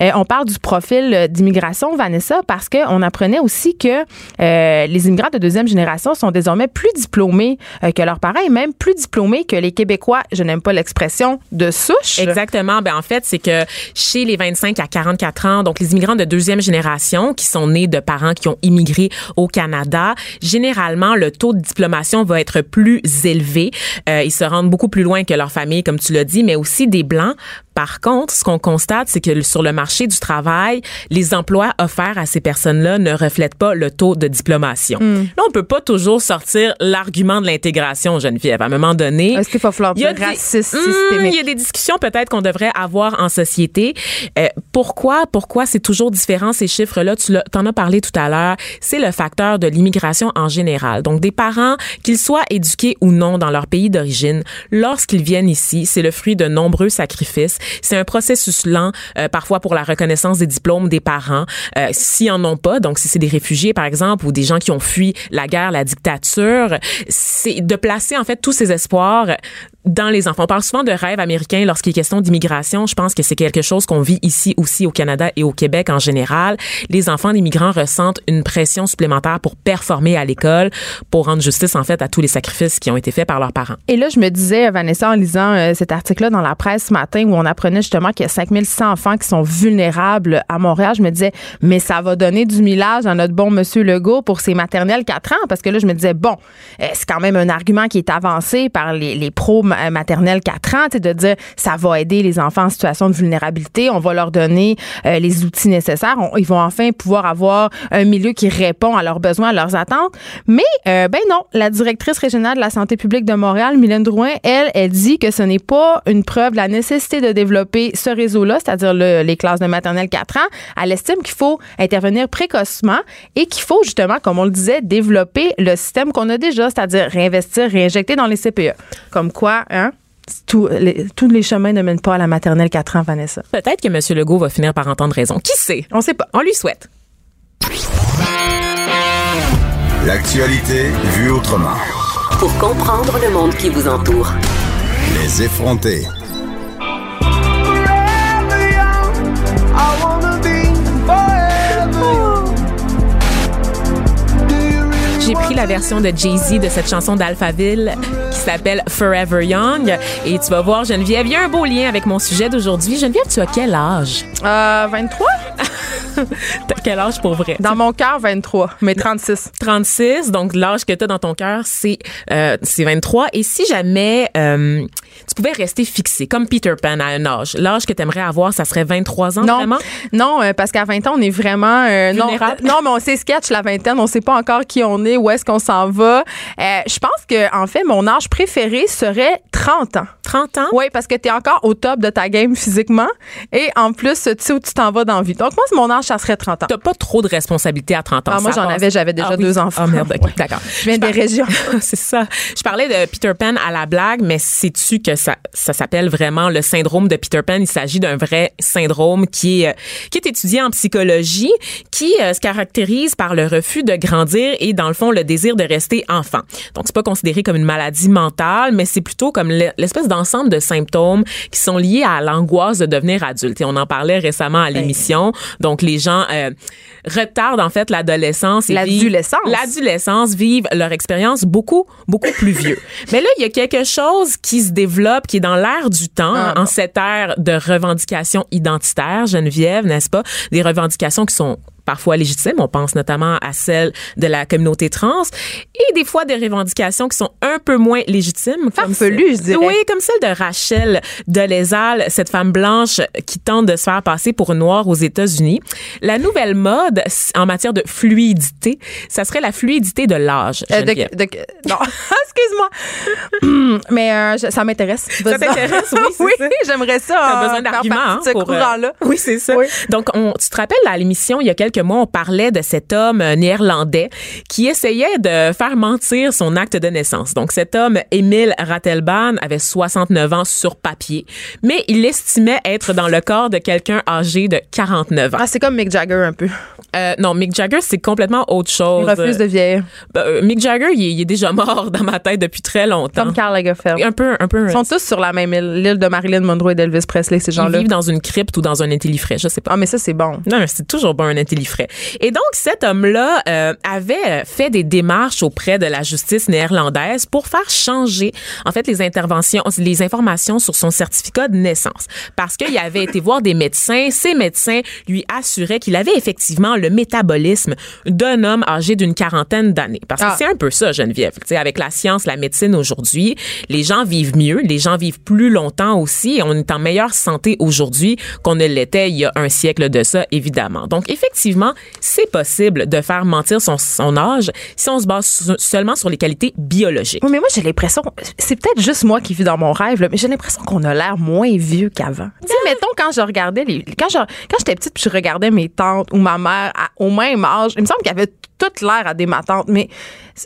C: euh, on parle du profil euh, d'immigration, Vanessa, parce qu'on apprenait aussi que euh, les immigrants de deuxième génération sont désormais plus diplômés que leurs parents et même plus diplômés que les Québécois, je n'aime pas l'expression, de souche.
E: Exactement. Ben en fait, c'est que chez les 25 à 44 ans, donc les immigrants de deuxième génération qui sont nés de parents qui ont immigré au Canada, généralement le taux de diplomation va être plus élevé. Ils se rendent beaucoup plus loin que leur famille, comme tu l'as dit, mais aussi des blancs. Par contre, ce qu'on constate, c'est que sur le marché du travail, les emplois offerts à ces personnes-là ne reflètent pas le taux de diplomation. Là, on peut pas toujours sortir l'argument de l'intégration, Geneviève. À un moment donné,
C: Est-ce qu'il va falloir
E: il y a
C: dire
E: des-
C: raciste
E: Hmm,
C: systémique?
E: Il y a des discussions peut-être qu'on devrait avoir en société. Euh, pourquoi, pourquoi c'est toujours différent ces chiffres-là? Tu t'en as parlé tout à l'heure. C'est le facteur de l'immigration en général. Donc des parents, qu'ils soient éduqués ou non dans leur pays d'origine, lorsqu'ils viennent ici, c'est le fruit de nombreux sacrifices. C'est un processus lent, euh, parfois pour la reconnaissance des diplômes des parents. Euh, S'ils en ont pas, donc si c'est des réfugiés par exemple ou des gens qui ont fui la guerre, la dictature, c'est de placer en fait tous ces espoirs dans les enfants. On parle souvent de rêve américain lorsqu'il est question d'immigration. Je pense que c'est quelque chose qu'on vit ici aussi au Canada et au Québec en général. Les enfants d'immigrants ressentent une pression supplémentaire pour performer à l'école, pour rendre justice en fait à tous les sacrifices qui ont été faits par leurs parents.
C: Et là, je me disais, Vanessa, en lisant euh, cet article-là dans la presse ce matin où on apprenait justement qu'il y a 5600 enfants qui sont vulnérables à Montréal, je me disais, mais ça va donner du millage à notre bon monsieur Legault pour ses maternelles 4 ans? Parce que là, je me disais, bon, euh, c'est quand même un argument qui est avancé par les, les pros ma- maternelles 4 ans, de dire, ça va aider les enfants en situation de vulnérabilité, on va leur donner euh, les outils nécessaires, ils vont enfin pouvoir avoir un milieu qui répond à leurs besoins, à leurs attentes. Mais, euh, ben non, la directrice régionale de la santé publique de Montréal, Mylène Drouin, elle, elle dit que ce n'est pas une preuve de la nécessité de développer ce réseau-là, c'est-à-dire le- les classes de maternelle 4 ans. Elle estime qu'il faut intervenir précocement et qu'il faut justement, comme on le disait, développer le système qu'on a déjà, c'est-à-dire réinvestir, réinjecter dans les CPE. Comme quoi, hein? Tout- les- tous les chemins ne mènent pas à la maternelle 4 ans, Vanessa.
E: Peut-être que M. Legault va finir par entendre raison. Qui sait?
C: On sait pas.
E: On lui souhaite.
B: L'actualité vue autrement.
A: Pour comprendre le monde qui vous entoure.
B: Les effronter.
E: J'ai pris la version de Jay-Z de cette chanson d'Alphaville s'appelle Forever Young. Et tu vas voir, Geneviève, il y a un beau lien avec mon sujet d'aujourd'hui. Geneviève, tu as quel âge?
C: Euh, 23?
E: T'as quel âge pour vrai?
C: Dans mon cœur, 23, mais 36.
E: 36, donc l'âge que tu as dans ton cœur, c'est euh, c'est 23. Et si jamais euh, tu pouvais rester fixé, comme Peter Pan à un âge, l'âge que tu aimerais avoir, ça serait 23 ans,
C: Non,
E: vraiment?
C: non, euh, parce qu'à 20 ans, on est vraiment euh, non, non, mais on sait sketch la vingtaine, on sait pas encore qui on est, où est-ce qu'on s'en va. Euh, je pense que en fait, mon âge préféré serait 30 ans.
E: 30 ans?
C: Oui, parce que tu es encore au top de ta game physiquement et en plus, tu sais où tu t'en vas dans la vie. Donc moi, c'est mon âge, ça serait 30 ans.
E: T'as pas trop de responsabilités à 30 ans.
C: Ah, moi, j'en avais, j'avais déjà
E: Ah oui.
C: deux enfants.
E: Ah merde, ok,
C: Ouais.
E: d'accord.
C: Je viens des régions.
E: c'est ça. Je parlais de Peter Pan à la blague, mais sais-tu que ça, ça s'appelle vraiment le syndrome de Peter Pan? Il s'agit d'un vrai syndrome qui est, euh, qui est étudié en psychologie, qui euh, se caractérise par le refus de grandir et, dans le fond, le désir de rester enfant. Donc, c'est pas considéré comme une maladie mentale, mais c'est plutôt comme le- l'espèce d'ensemble de symptômes qui sont liés à l'angoisse de devenir adulte. Et on en parlait récemment à l'émission. Donc, les gens euh, retardent, en fait, l'adolescence
C: L'adolescence.
E: l'adolescence vivent leur expérience beaucoup, beaucoup plus vieux. Mais là, il y a quelque chose qui se développe, qui est dans l'air du temps,
C: Ah,
E: en
C: bon.
E: cette ère de revendications identitaires, Geneviève, n'est-ce pas? Des revendications qui sont parfois légitimes. On pense notamment à celle de la communauté trans et des fois des revendications qui sont un peu moins légitimes.
C: Farfelues, je dirais.
E: Oui, comme celle de Rachel Dolezal, cette femme blanche qui tente de se faire passer pour noire aux États-Unis. La nouvelle mode en matière de fluidité, ça serait la fluidité de l'âge.
C: Euh, de- de- non, excuse-moi. Mais euh, je- ça m'intéresse.
E: Ça t'intéresse, oui,
C: oui, j'aimerais ça.
E: T'as
C: euh,
E: besoin
C: faire
E: d'arguments hein,
C: de ce
E: pour, euh,
C: courant-là.
E: Oui, c'est ça.
C: Oui.
E: Donc, on, tu te rappelles à l'émission il y a quelques mois, on parlait de cet homme euh, néerlandais qui essayait de faire mentir son acte de naissance. Donc, cet homme, Émile Ratelban, avait 69 ans sur papier, mais il estimait être dans le corps de quelqu'un âgé de 49 ans.
C: Ah, c'est comme Mick Jagger un peu.
E: Euh, non, Mick Jagger, c'est complètement autre chose.
C: Il refuse de vieillir.
E: Ben, euh, Mick Jagger, il est, il est déjà mort dans ma tête depuis très longtemps.
C: Comme Karl Lagerfeld.
E: un peu, un peu.
C: Ils sont tous sur la même île, l'île de Marilyn Monroe et d'Elvis Presley, ces
E: ils
C: gens-là.
E: vivent dans une crypte ou dans un intellifrais, je sais pas.
C: Ah, mais ça, c'est bon.
E: Non, c'est toujours bon un intellifrais. Et donc, cet homme-là euh, avait fait des démarches auprès de la justice néerlandaise pour faire changer, en fait, les interventions, les informations sur son certificat de naissance. Parce qu'il avait été voir des médecins. Ces médecins lui assuraient qu'il avait effectivement le métabolisme d'un homme âgé d'une quarantaine d'années. Parce que
C: Ah.
E: c'est un peu ça, Geneviève. Tu sais, avec la science, la médecine aujourd'hui, les gens vivent mieux, les gens vivent plus longtemps aussi, et on est en meilleure santé aujourd'hui qu'on ne l'était il y a un siècle de ça, évidemment. Donc, effectivement, c'est possible de faire mentir son, son âge si on se base seulement sur les qualités biologiques.
C: Oui, mais moi, j'ai l'impression, c'est peut-être juste moi qui vis dans mon rêve, là, mais j'ai l'impression qu'on a l'air moins vieux qu'avant. Tu sais, mettons, quand je regardais les, quand je, quand j'étais petite puis je regardais mes tantes ou ma mère au même âge, il me semble qu'il y avait toute l'air à des ma tante, mais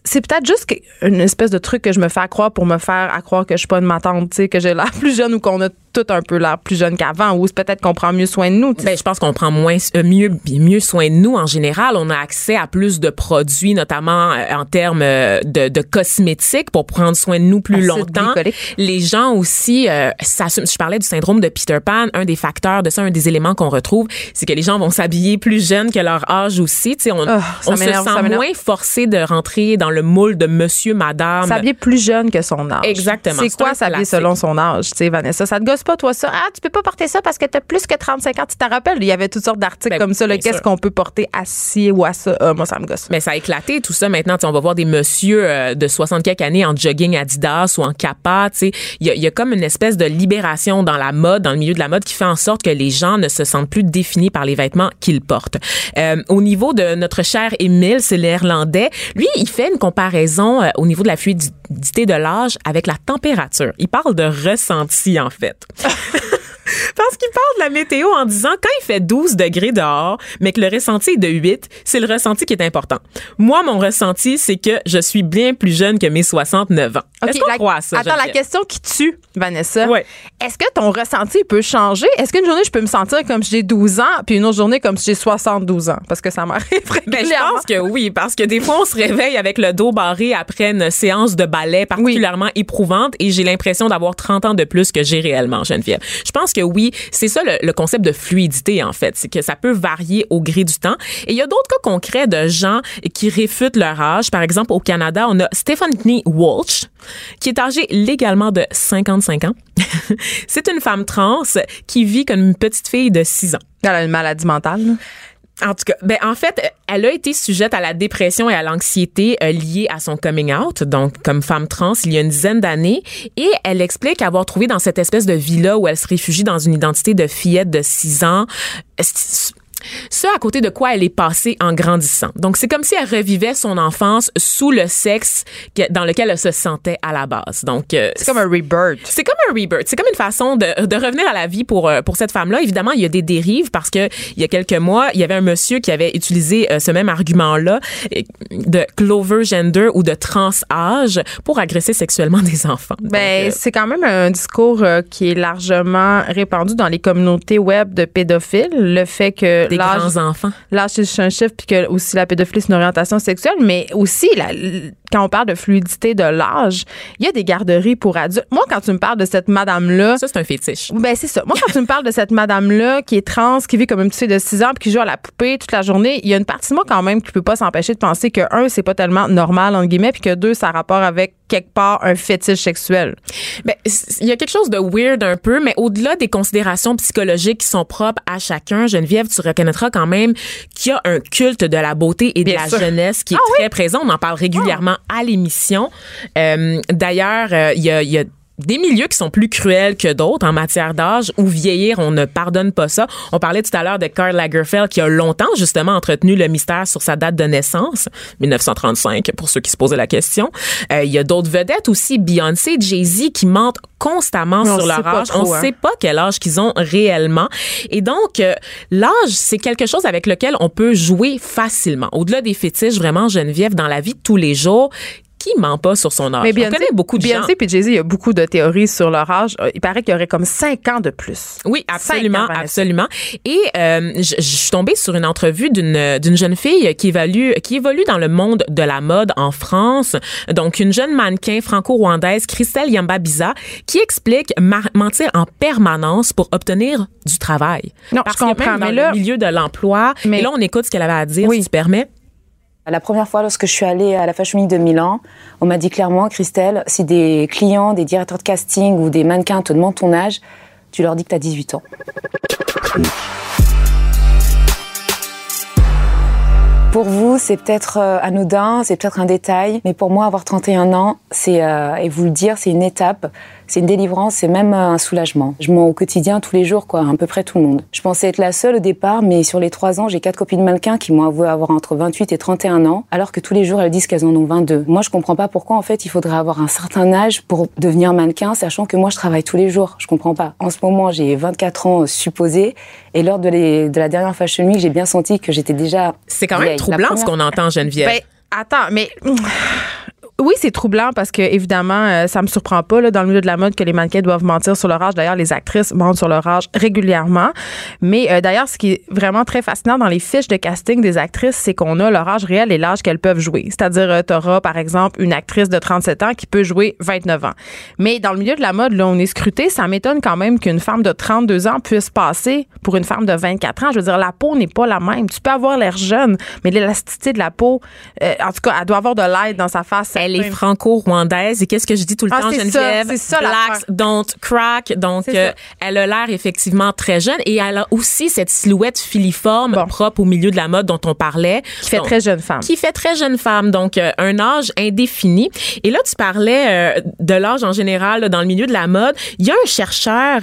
C: c'est peut-être juste une espèce de truc que je me fais accroire pour me faire accroire que je suis pas une ma tante, tu sais, que j'ai l'air plus jeune ou qu'on a tout un peu l'air plus jeune qu'avant, ou c'est peut-être qu'on prend mieux soin de nous.
E: Ben, je pense qu'on prend moins euh, mieux mieux soin de nous en général. On a accès à plus de produits, notamment euh, en termes euh, de, de cosmétiques pour prendre soin de nous plus
C: Acide
E: longtemps.
C: glycolique.
E: Les gens aussi, s'assument- je parlais du syndrome de Peter Pan. Un des facteurs de ça, un des éléments qu'on retrouve, c'est que les gens vont s'habiller plus jeunes que leur âge aussi. Tu sais, on,
C: ça
E: on se sent moins forcé de rentrer dans le moule de Monsieur, Madame.
C: S'habiller plus jeune que son âge.
E: Exactement.
C: C'est quoi s'habiller selon son âge, tu sais, Vanessa? Ça te gosse pas, toi, ça? Ah, tu peux pas porter ça parce que t'as plus que 35 ans. Tu te rappelles? Il y avait toutes sortes d'articles
E: Ben,
C: comme ça, Qu'est-ce qu'on peut porter à ci ou à ça? Ah, moi, ça me gosse.
E: Mais ça a éclaté tout ça maintenant. On va voir des messieurs euh, de 60 quelques années en jogging Adidas ou en Kappa. tu sais. Il y y a comme une espèce de libération dans la mode, dans le milieu de la mode, qui fait en sorte que les gens ne se sentent plus définis par les vêtements qu'ils portent. Euh, au niveau de notre cher Émile, c'est l'Irlandais. Lui, il fait une comparaison euh, au niveau de la fluidité de l'âge avec la température. Il parle de ressenti, en fait. Parce qu'il parle de la météo en disant quand il fait 12 degrés dehors, mais que le ressenti est de 8, c'est le ressenti qui est important. Moi, mon ressenti, c'est que je suis bien plus jeune que mes 69 ans. Est-ce
C: OK,
E: qu'on croit à ça?
C: Attends, la question qui tue, Vanessa.
E: Ouais.
C: Est-ce que ton ressenti peut changer? Est-ce qu'une journée, je peux me sentir comme si j'ai 12 ans, puis une autre journée comme si j'ai 72 ans? Parce que ça m'arrive
E: Ben, je
C: régulièrement.
E: pense que oui, parce que des fois, on se réveille avec le dos barré après une séance de ballet particulièrement éprouvante et j'ai l'impression d'avoir 30 ans de plus que j'ai réellement, Geneviève. Je pense que oui, c'est ça le, concept de fluidité, en fait. C'est que ça peut varier au gré du temps. Et il y a d'autres cas concrets de gens qui réfutent leur âge. Par exemple, au Canada, on a Stephanie Walsh, qui est âgée légalement de 55 ans. c'est une femme trans qui vit comme une petite fille de 6 ans.
C: Elle a une maladie mentale.
E: En tout cas, ben en fait, elle a été sujette à la dépression et à l'anxiété euh, liée à son coming out, donc comme femme trans il y a une dizaine d'années, et elle explique avoir trouvé dans cette espèce de vie-là où elle se réfugie dans une identité de fillette de 6 ans, ce à côté de quoi elle est passée en grandissant. Donc c'est comme si elle revivait son enfance sous le sexe dans lequel elle se sentait à la base. Donc euh,
C: C'est comme un rebirth.
E: c'est comme un rebirth. C'est comme une façon de, de revenir à la vie pour euh, pour cette femme-là. Évidemment, il y a des dérives parce que il y a quelques mois, il y avait un monsieur qui avait utilisé euh, ce même argument-là de clover gender ou de trans âge pour agresser sexuellement des enfants.
C: Ben, c'est quand même un discours qui est largement répandu dans les communautés web de pédophiles. Le fait que
E: des grands enfants.
C: L'âge, c'est un chiffre, puis que aussi la pédophilie, c'est une orientation sexuelle, mais aussi, la- quand on parle de fluidité de l'âge, il y a des garderies pour adultes. Moi, quand tu me parles de cette madame-là,
E: Ça, c'est un fétiche.
C: ben c'est ça. Moi, quand tu me parles de cette madame-là qui est trans, qui vit comme une petite fille de 6 ans, puis qui joue à la poupée toute la journée, il y a une partie de moi quand même qui peut pas s'empêcher de penser que, un, c'est pas tellement normal, entre guillemets, puis que deux, ça a rapport avec quelque part un fétiche sexuel.
E: Ben, il y a quelque chose de weird un peu, mais au-delà des considérations psychologiques qui sont propres à chacun, Geneviève, tu, rec- reconnaîtra quand même qu'il y a un culte de la beauté et de
C: Bien
E: la
C: sûr.
E: jeunesse qui est
C: Ah
E: très présent. On en parle régulièrement à l'émission. Euh, D'ailleurs, euh, il y a, il y a des milieux qui sont plus cruels que d'autres en matière d'âge où vieillir, on ne pardonne pas ça. On parlait tout à l'heure de Karl Lagerfeld qui a longtemps justement entretenu le mystère sur sa date de naissance, 1935 pour ceux qui se posaient la question. Euh, il y a d'autres vedettes aussi, Beyoncé, Jay-Z qui mentent constamment
C: on
E: sur leur âge.
C: trop,
E: on
C: hein.
E: sait pas quel âge qu'ils ont réellement. Et donc, euh, l'âge, c'est quelque chose avec lequel on peut jouer facilement. Au-delà des fétiches, vraiment, Geneviève, dans la vie de tous les jours, qui ment pas sur son âge?
C: Mais
E: on
C: Beyoncé,
E: connaît beaucoup de gens.
C: Et Jay-Z, il y a beaucoup de théories sur leur âge. Euh, Il paraît qu'il y aurait comme 5 ans de plus.
E: Oui, absolument, absolument. Et euh, je, je suis tombée sur une entrevue d'une d'une jeune fille qui évalue qui évolue dans le monde de la mode en France. Donc une jeune mannequin franco-rwandaise, Christelle Yambabiza, qui explique mentir en permanence pour obtenir du travail.
C: Non,
E: Parce
C: je comprends,
E: que même dans
C: mais là-
E: le milieu de l'emploi,
C: Mais-
E: et là on écoute ce qu'elle avait à dire,
C: Oui.
E: si tu permets.
G: La première fois, lorsque je suis allée à la Fashion Week de Milan, on m'a dit clairement, Christelle, si des clients, des directeurs de casting ou des mannequins te demandent ton âge, tu leur dis que tu as 18 ans. Pour vous, c'est peut-être euh, anodin, c'est peut-être un détail, mais pour moi, avoir 31 ans, c'est euh, et vous le dire, c'est une étape, c'est une délivrance, c'est même euh, un soulagement. Je mens au quotidien tous les jours, quoi, à peu près tout le monde. Je pensais être la seule au départ, mais sur les trois ans, j'ai quatre copines mannequins qui m'ont avoué avoir entre 28 et 31 ans, alors que tous les jours, elles disent qu'elles en ont 22. Moi, je comprends pas pourquoi, en fait, il faudrait avoir un certain âge pour devenir mannequin, sachant que moi, je travaille tous les jours. Je comprends pas. En ce moment, j'ai 24 ans euh, supposés, et lors de, les- de la dernière Fashion Week, j'ai bien senti que j'étais déjà
E: C'est quand même
G: vieille. La
E: troublant ce
G: première-
E: qu'on entend, Geneviève.
C: Ben, attends, mais. Oui, c'est troublant parce que évidemment, euh, ça me surprend pas là, dans le milieu de la mode que les mannequins doivent mentir sur leur âge. D'ailleurs, les actrices mentent sur leur âge régulièrement. Mais euh, d'ailleurs, ce qui est vraiment très fascinant dans les fiches de casting des actrices, c'est qu'on a leur âge réel et l'âge qu'elles peuvent jouer. C'est-à-dire, tu auras par exemple une actrice de 37 ans qui peut jouer 29 ans. Mais dans le milieu de la mode, là, on est scruté. Ça m'étonne quand même qu'une femme de 32 ans puisse passer pour une femme de 24 ans. Je veux dire, la peau n'est pas la même. Tu peux avoir l'air jeune, mais l'élasticité de la peau, euh, en tout cas, elle doit avoir de l'aide dans sa face.
E: Est
C: certain.
E: franco-rwandaise et qu'est-ce que je dis tout le
C: Ah,
E: temps, Geneviève?
C: c'est ça,
E: Blacks don't crack. Donc, euh, elle a l'air effectivement très jeune et elle a aussi cette silhouette filiforme
C: Bon.
E: propre au milieu de la mode dont on parlait.
C: Qui fait
E: Donc,
C: très jeune femme.
E: Qui fait très jeune femme, donc euh, un âge indéfini. Et là, tu parlais euh, de l'âge en général là, dans le milieu de la mode. Il y a un chercheur,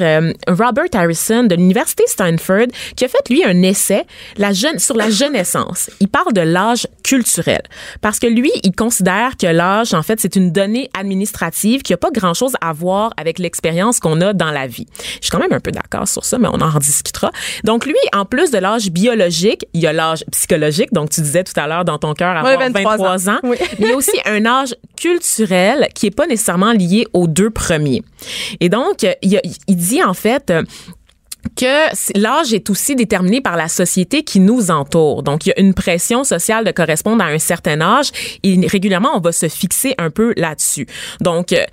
E: Robert Harrison, de l'Université Stanford, qui a fait, lui, un essai la jeune, sur la jeunessence. Il parle de l'âge culturel. Parce que lui, il considère que l'âge, en fait, c'est une donnée administrative qui n'a pas grand-chose à voir avec l'expérience qu'on a dans la vie. Je suis quand même un peu d'accord sur ça, mais on en rediscutera. Donc, lui, en plus de l'âge biologique, il y a l'âge psychologique. Donc, tu disais tout à l'heure dans ton cœur avoir
C: Oui, 23
E: 23 ans.
C: ans. Oui.
E: Mais il y a aussi un âge culturel qui est pas nécessairement lié aux deux premiers. Et donc, il, y a- il dit en fait que l'âge est aussi déterminé par la société qui nous entoure. Donc, il y a une pression sociale de correspondre à un certain âge et régulièrement, on va se fixer un peu là-dessus. Donc, euh,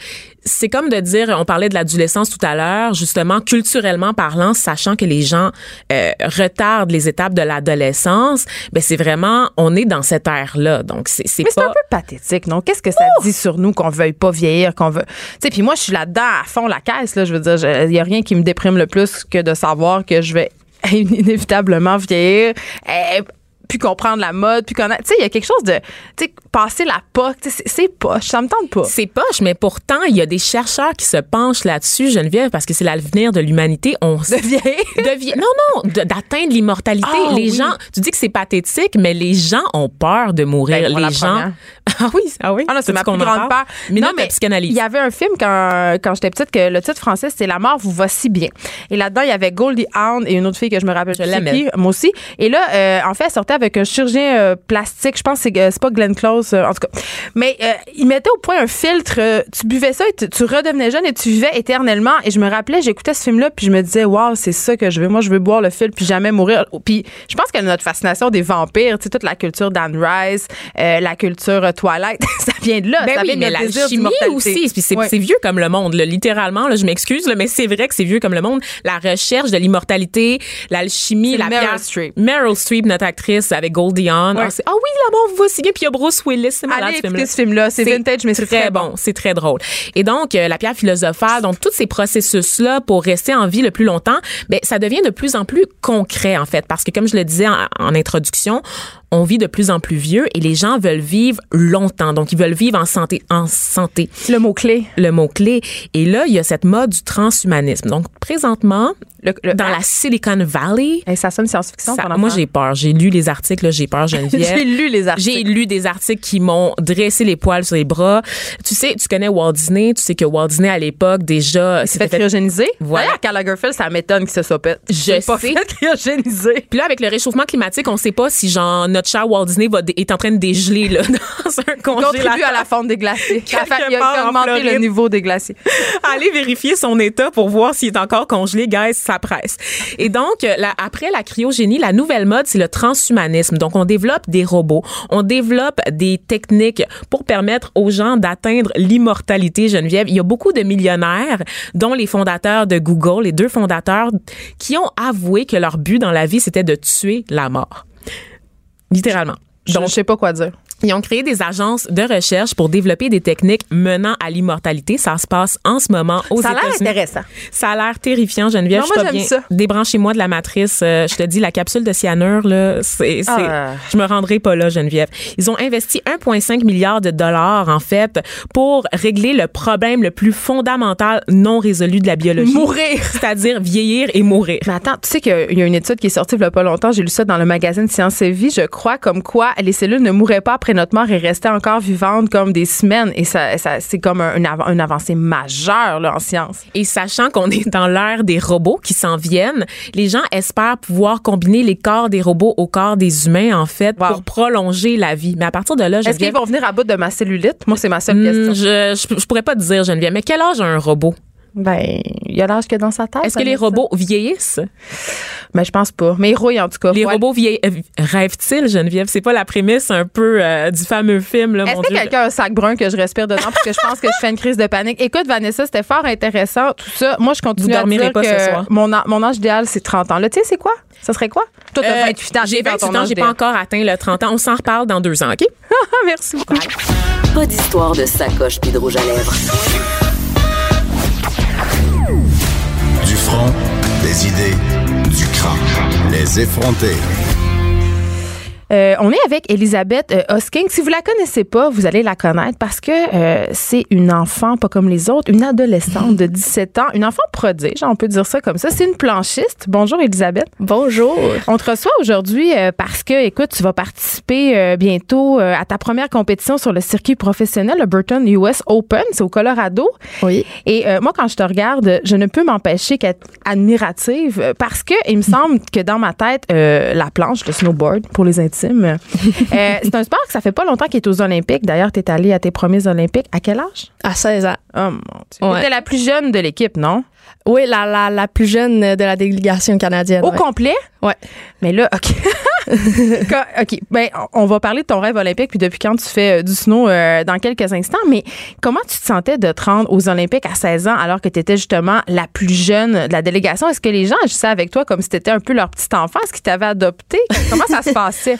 E: c'est comme de dire, on parlait de l'adolescence tout à l'heure, justement, culturellement parlant, sachant que les gens euh, retardent les étapes de l'adolescence, ben c'est vraiment, on est dans cette ère-là. Donc, c'est c'est
C: Mais c'est
E: pas...
C: un peu pathétique, non? Qu'est-ce que ça dit sur nous qu'on veuille pas vieillir, qu'on veut. Tu sais, puis moi, je suis là-dedans à fond la caisse, là. Je veux dire, il y a rien qui me déprime le plus que de savoir que je vais inévitablement vieillir. Puis comprendre la mode, puis connaître. Tu sais, il y a quelque chose de. Tu sais, passer la POC, tu sais, c'est- poche. Ça me tente pas.
E: C'est poche, mais pourtant, il y a des chercheurs qui se penchent là-dessus, Geneviève, parce que c'est l'avenir de l'humanité. On
C: De vieillir.
E: de vie- non, non, d'atteindre l'immortalité.
C: Ah,
E: les
C: oui.
E: gens, tu dis que c'est pathétique, mais les gens ont peur de mourir.
C: Ben,
E: les gens. Ah oui, ah oui.
C: Ah non, c'est ma plus grande peur.
E: Minute
C: non, mais
E: psychanalyse.
C: il y avait un film quand, quand j'étais petite que le titre français c'était La mort vous va si bien. Et là-dedans, il y avait Goldie Hawn et une autre fille que je me rappelle
E: Je
C: qui, moi aussi. Et là, euh, en fait, elle sortait avec un chirurgien euh, plastique. Je pense que c'est, euh, c'est pas Glenn Close, euh, en tout cas. Mais euh, il mettait au point un filtre. tu buvais ça et tu, tu redevenais jeune et tu vivais éternellement. Et je me rappelais, j'écoutais ce film-là puis je me disais, waouh, c'est ça que je veux. Moi, je veux boire le filtre puis jamais mourir. Puis je pense que notre fascination des vampires, tu sais, toute la culture d'Anne Rice, la culture Twilight, ça vient de là.
E: Ben
C: ça
E: oui,
C: vient de
E: mais
C: notre
E: la chimie aussi, puis c'est
C: Ouais.
E: c'est vieux comme le monde, là, littéralement. Là, je m'excuse, là, mais c'est vrai que c'est vieux comme le monde. La recherche de l'immortalité, l'alchimie, la
C: Meryl Streep.
E: Meryl Streep, notre actrice Avec Goldie Hawn.
C: Ouais.
E: Ah, ah oui, l'amour va si bien. Puis il y a Bruce Willis. C'est malade,
C: Allez
E: ce film-là.
C: ce film-là. C'est vintage, mais c'est très bon.
E: C'est très drôle. Et donc, euh, la pierre philosophale, donc tous ces processus-là pour rester en vie le plus longtemps, ben, ça devient de plus en plus concret, en fait. Parce que, comme je le disais en, en introduction, on vit de plus en plus vieux et les gens veulent vivre longtemps. Donc, ils veulent vivre en santé, en santé.
C: Le mot-clé.
E: Le mot-clé. Et là, il y a cette mode du transhumanisme. Donc, présentement,
C: Le- le-
E: dans la Silicon Valley,
C: ça sonne science-fiction.
E: moi, j'ai peur. J'ai lu les articles, j'ai peur, Geneviève.
C: J'ai lu les articles.
E: J'ai lu des articles qui m'ont dressé les poils sur les bras. Tu sais, tu connais Walt Disney. Tu sais que Walt Disney, à l'époque, déjà,
C: s'est fait cryogéniser.
E: Voilà.
C: D'ailleurs, Lagerfeld, ça m'étonne qu'il se soit.
E: Je
C: pas
E: sais.
C: fait cryogéniser.
E: Puis là, avec le réchauffement climatique, on sait pas si, genre, notre chat Walt Disney va est en train de dégeler, là, dans un congélateur.
C: Contribue à la fonte des glaciers. Il a
E: Quelque
C: fait- il a
E: part
C: fait
E: en
C: augmenter le niveau des glaciers.
E: Allez vérifier son état pour voir s'il est encore congelé, guys, ça presse. Et donc, euh, la- après la cryogénie, la nouvelle mode, c'est le transhumanisme. Donc, on développe des robots, on développe des techniques pour permettre aux gens d'atteindre l'immortalité, Geneviève. Il y a beaucoup de millionnaires, dont les fondateurs de Google, les deux fondateurs, qui ont avoué que leur but dans la vie, c'était de tuer la mort. Littéralement.
C: Donc, je sais pas quoi dire.
E: Ils ont créé des agences de recherche pour développer des techniques menant à l'immortalité. Ça se passe en ce moment aux
C: Ça a l'air
E: États-Unis.
C: intéressant.
E: Ça a l'air terrifiant, Geneviève.
C: Non,
E: je suis
C: moi,
E: pas bien. Débranchez-moi de la matrice. Euh, je te dis, la capsule de cyanure, là, c'est, c'est-
C: Ah.
E: je me rendrai pas là, Geneviève. Ils ont investi 1,5 milliard de dollars, en fait, pour régler le problème le plus fondamental non résolu de la biologie.
C: Mourir.
E: C'est-à-dire vieillir et mourir.
C: Mais attends, tu sais qu'il y a une étude qui est sortie il y a pas longtemps, j'ai lu ça dans le magazine Science et Vie, je crois, comme quoi les cellules ne mourraient pas après notre mort et restaient encore vivantes comme des semaines. Et ça, ça c'est comme un, av- avancée majeure là, en science.
E: Et sachant qu'on est dans l'ère des robots qui s'en viennent, les gens espèrent pouvoir combiner les corps des robots au corps des humains, en fait,
C: Wow.
E: pour prolonger la vie. Mais à partir de là,
C: Est-ce qu'ils vont venir à bout de ma cellulite? Moi, c'est ma seule
E: hmm,
C: question.
E: je, je, je pourrais pas te dire, Geneviève, mais quel âge a un robot?
C: Ben, il y a l'âge que dans sa tête.
E: Est-ce que les robots vieillissent?
C: Ben, je pense pas. Mais ils rouillent, en tout cas.
E: Les
C: Ouais.
E: robots vieillissent. euh, Rêvent-ils, Geneviève? C'est pas la prémisse un peu euh, du fameux film, là,
C: Est-ce
E: mon
C: que
E: Dieu.
C: quelqu'un a un sac brun que je respire dedans parce que je pense que je fais une crise de panique? Écoute, Vanessa, c'était fort intéressant. Tout ça, moi, je continue
E: Vous
C: à
E: dormirez
C: dire
E: pas
C: que
E: ce soir.
C: Mon, âge idéal, c'est 30 ans. Là, tu sais, c'est quoi? Ça serait quoi? Toi, t'as
E: Euh,
C: 28 ans.
E: J'ai
C: t'es dans
E: 28
C: ton
E: ans, j'ai pas encore atteint le 30 ans. On s'en reparle dans deux ans, OK?
C: Merci beaucoup.
A: Pas d'histoire de sacoche puis de rouge à lèvres.
B: Du front, des idées, du crâne. Les effronter.
C: Euh, on est avec Elisabeth euh, Hosking. Si vous la connaissez pas, vous allez la connaître parce que euh, c'est une enfant, pas comme les autres, une adolescente de 17 ans, une enfant prodige, on peut dire ça comme ça. C'est une planchiste. Bonjour Elisabeth.
H: Bonjour.
C: On te reçoit aujourd'hui parce que, écoute, tu vas participer bientôt à ta première compétition sur le circuit professionnel, le Burton US Open, c'est au Colorado.
H: Oui.
C: Et euh, moi, quand je te regarde, je ne peux m'empêcher qu'être admirative parce que il me semble que dans ma tête, la planche, le snowboard pour les euh, c'est un sport que ça fait pas longtemps qu'il est aux Olympiques. D'ailleurs, tu es allée à tes premiers Olympiques. À quel âge?
H: À 16 ans.
C: Oh mon Dieu.
H: Ouais.
C: La plus jeune de l'équipe, non?
H: Oui, la, la, la plus jeune de la délégation canadienne.
C: Au
H: ouais.
C: complet?
H: Ouais.
C: Mais là, OK. Quand- OK. Ben, on va parler de ton rêve olympique puis depuis quand tu fais euh, du snow euh, dans quelques instants. Mais comment tu te sentais de te rendre aux Olympiques à 16 ans alors que tu étais justement la plus jeune de la délégation? Est-ce que les gens agissaient avec toi comme si tu étais un peu leur petit enfant? Est-ce qu'ils t'avaient adopté? Comment ça se passait?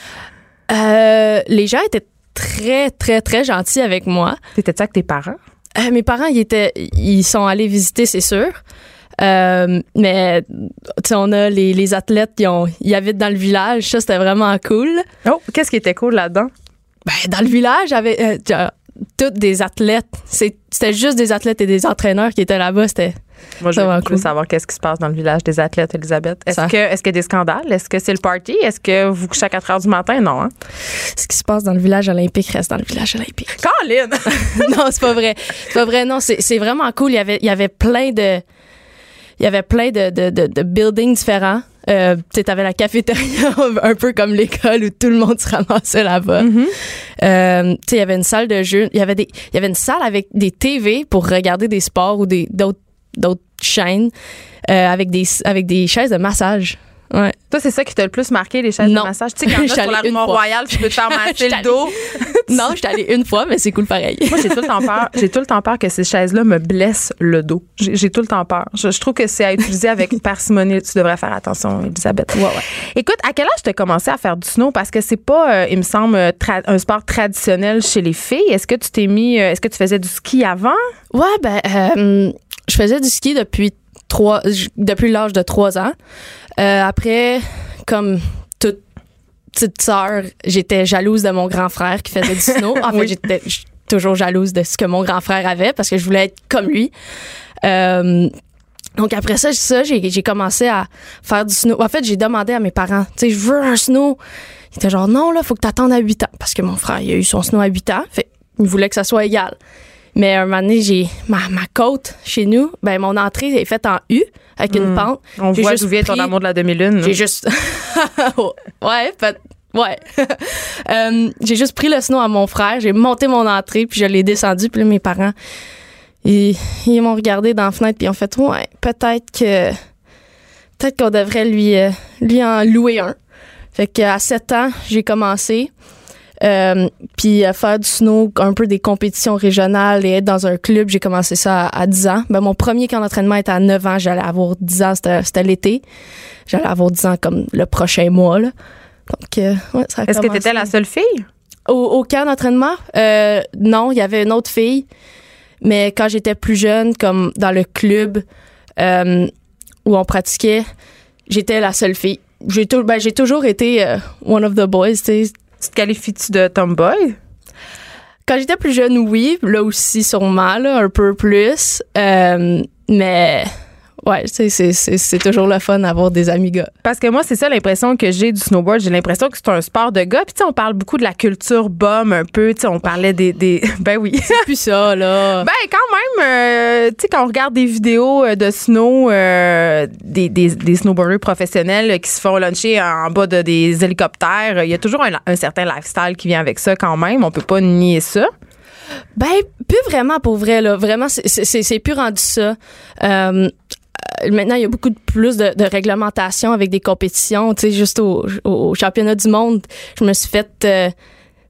H: Euh, les gens étaient très, très, très gentils avec moi.
C: T'étais-tu avec tes parents?
H: Mes parents, ils, étaient, ils sont allés visiter, c'est sûr. Euh, mais tu sais, on a les, les athlètes, ils, ont, ils habitent dans le village. Ça, c'était vraiment cool.
C: Oh, qu'est-ce qui était cool là-dedans?
H: Ben, dans le village, j'avais euh, toutes des athlètes. C'était juste des athlètes et des entraîneurs qui étaient là-bas. C'était
C: Moi, je veux
H: cool.
C: savoir qu'est-ce qui se passe dans le village des athlètes, Elisabeth. Est-ce que est-ce qu'il y a des scandales? Est-ce que c'est le party? Est-ce que vous couchez à 4 heures du matin? Non, hein?
H: ce qui se passe dans le village olympique reste dans le village olympique.
C: Colin!
H: non, c'est pas vrai. C'est pas vrai. Non, c'est c'est vraiment cool. Il y avait, il y avait plein de, il y avait plein de, de, de, de buildings différents. Euh, tu sais, t'avais la cafétéria un peu comme l'école où tout le monde se ramassait là-bas. Tu sais, il y avait une salle de jeu. Il y avait des, il y avait une salle avec des TV pour regarder des sports ou des d'autres d'autres chaînes euh, avec des avec des chaises de massage. Ouais.
C: Toi, c'est ça qui t'a le plus marqué, les chaises
H: Non.
C: de massage? Tu sais, quand
H: suis
C: sur la
H: une
C: Mont
H: fois.
C: Royal, tu peux te faire masser le dos.
H: non, je suis allée une fois, mais c'est cool pareil.
C: Moi, j'ai tout le temps peur. J'ai tout le temps peur que ces chaises-là me blessent le dos. J'ai tout le temps peur. Je, je trouve que c'est à utiliser avec parcimonie. Tu devrais faire attention, Elisabeth.
H: Ouais, ouais.
C: Écoute, à quel âge tu as commencé à faire du snow? Parce que c'est pas, euh, il me semble, euh, un sport traditionnel chez les filles. Est-ce que tu t'es mis, euh, est-ce que tu faisais du ski avant?
H: Ouais, ben, euh, je faisais du ski depuis trois, depuis l'âge de trois ans. Euh, après, comme toute petite sœur, j'étais jalouse de mon grand frère qui faisait du snow. En fait, j'étais toujours jalouse de ce que mon grand frère avait parce que je voulais être comme lui. Euh, donc après ça, ça j'ai j'ai commencé à faire du snow. En fait, j'ai demandé à mes parents, tu sais, je veux un snow. Ils étaient genre non là, faut que t'attendes à 8 ans parce que mon frère, il a eu son snow à 8 ans. Fait il voulait que ça soit égal. Mais un moment donné, j'ai ma, ma côte chez nous, ben mon entrée est faite en U avec une pente.
C: On
H: J'ai
C: voit
H: juste
C: d'où vient ton amour de la demi-lune.
H: J'ai juste Ouais, peut Ouais. Euh, j'ai juste pris le snow à mon frère, j'ai monté mon entrée, puis je l'ai descendu, puis là, mes parents, ils, ils m'ont regardé dans la fenêtre, puis ils ont fait, ouais, peut-être que, peut-être qu'on devrait lui, euh, lui en louer un. Fait qu'à 7 ans, j'ai commencé. Euh, puis à faire du snow, un peu des compétitions régionales et être dans un club, j'ai commencé ça à, à 10 ans. Ben, mon premier camp d'entraînement était à 9 ans, j'allais avoir 10 ans, c'était l'été. J'allais avoir 10 ans comme le prochain mois. Là. Donc, euh, ouais, ça a
C: Est-ce que tu étais la seule fille?
H: Au, au camp d'entraînement, euh, non, il y avait une autre fille. Mais quand j'étais plus jeune, comme dans le club euh, où on pratiquait, j'étais la seule fille. J'ai ben, toujours été euh, one of the boys. tu sais.
C: Tu te qualifies-tu de tomboy?
H: Quand j'étais plus jeune, oui. Là aussi, sûrement, là, un peu plus. Euh, mais ouais, tu sais, c'est- c'est c'est toujours le fun d'avoir des amis gars.
C: Parce que moi, c'est ça l'impression que j'ai du snowboard. J'ai l'impression que c'est un sport de gars. Puis, tu sais, on parle beaucoup de la culture bum un peu. Tu sais, on parlait des. des... ben oui.
H: Puis ça, là.
C: Ben, quand même, euh, tu sais, quand on regarde des vidéos euh, de snow, euh, des, des, des snowboarders professionnels euh, qui se font luncher en bas de des hélicoptères, il y a toujours un, un certain lifestyle qui vient avec ça quand même. On peut pas nier ça.
H: Ben, plus vraiment pour vrai, là. Vraiment, c'est- c'est c'est- c'est plus rendu ça. Euh, maintenant, il y a beaucoup de plus de, de réglementation avec des compétitions. Tu sais, juste au, au, au championnat du monde, je me suis fait, euh,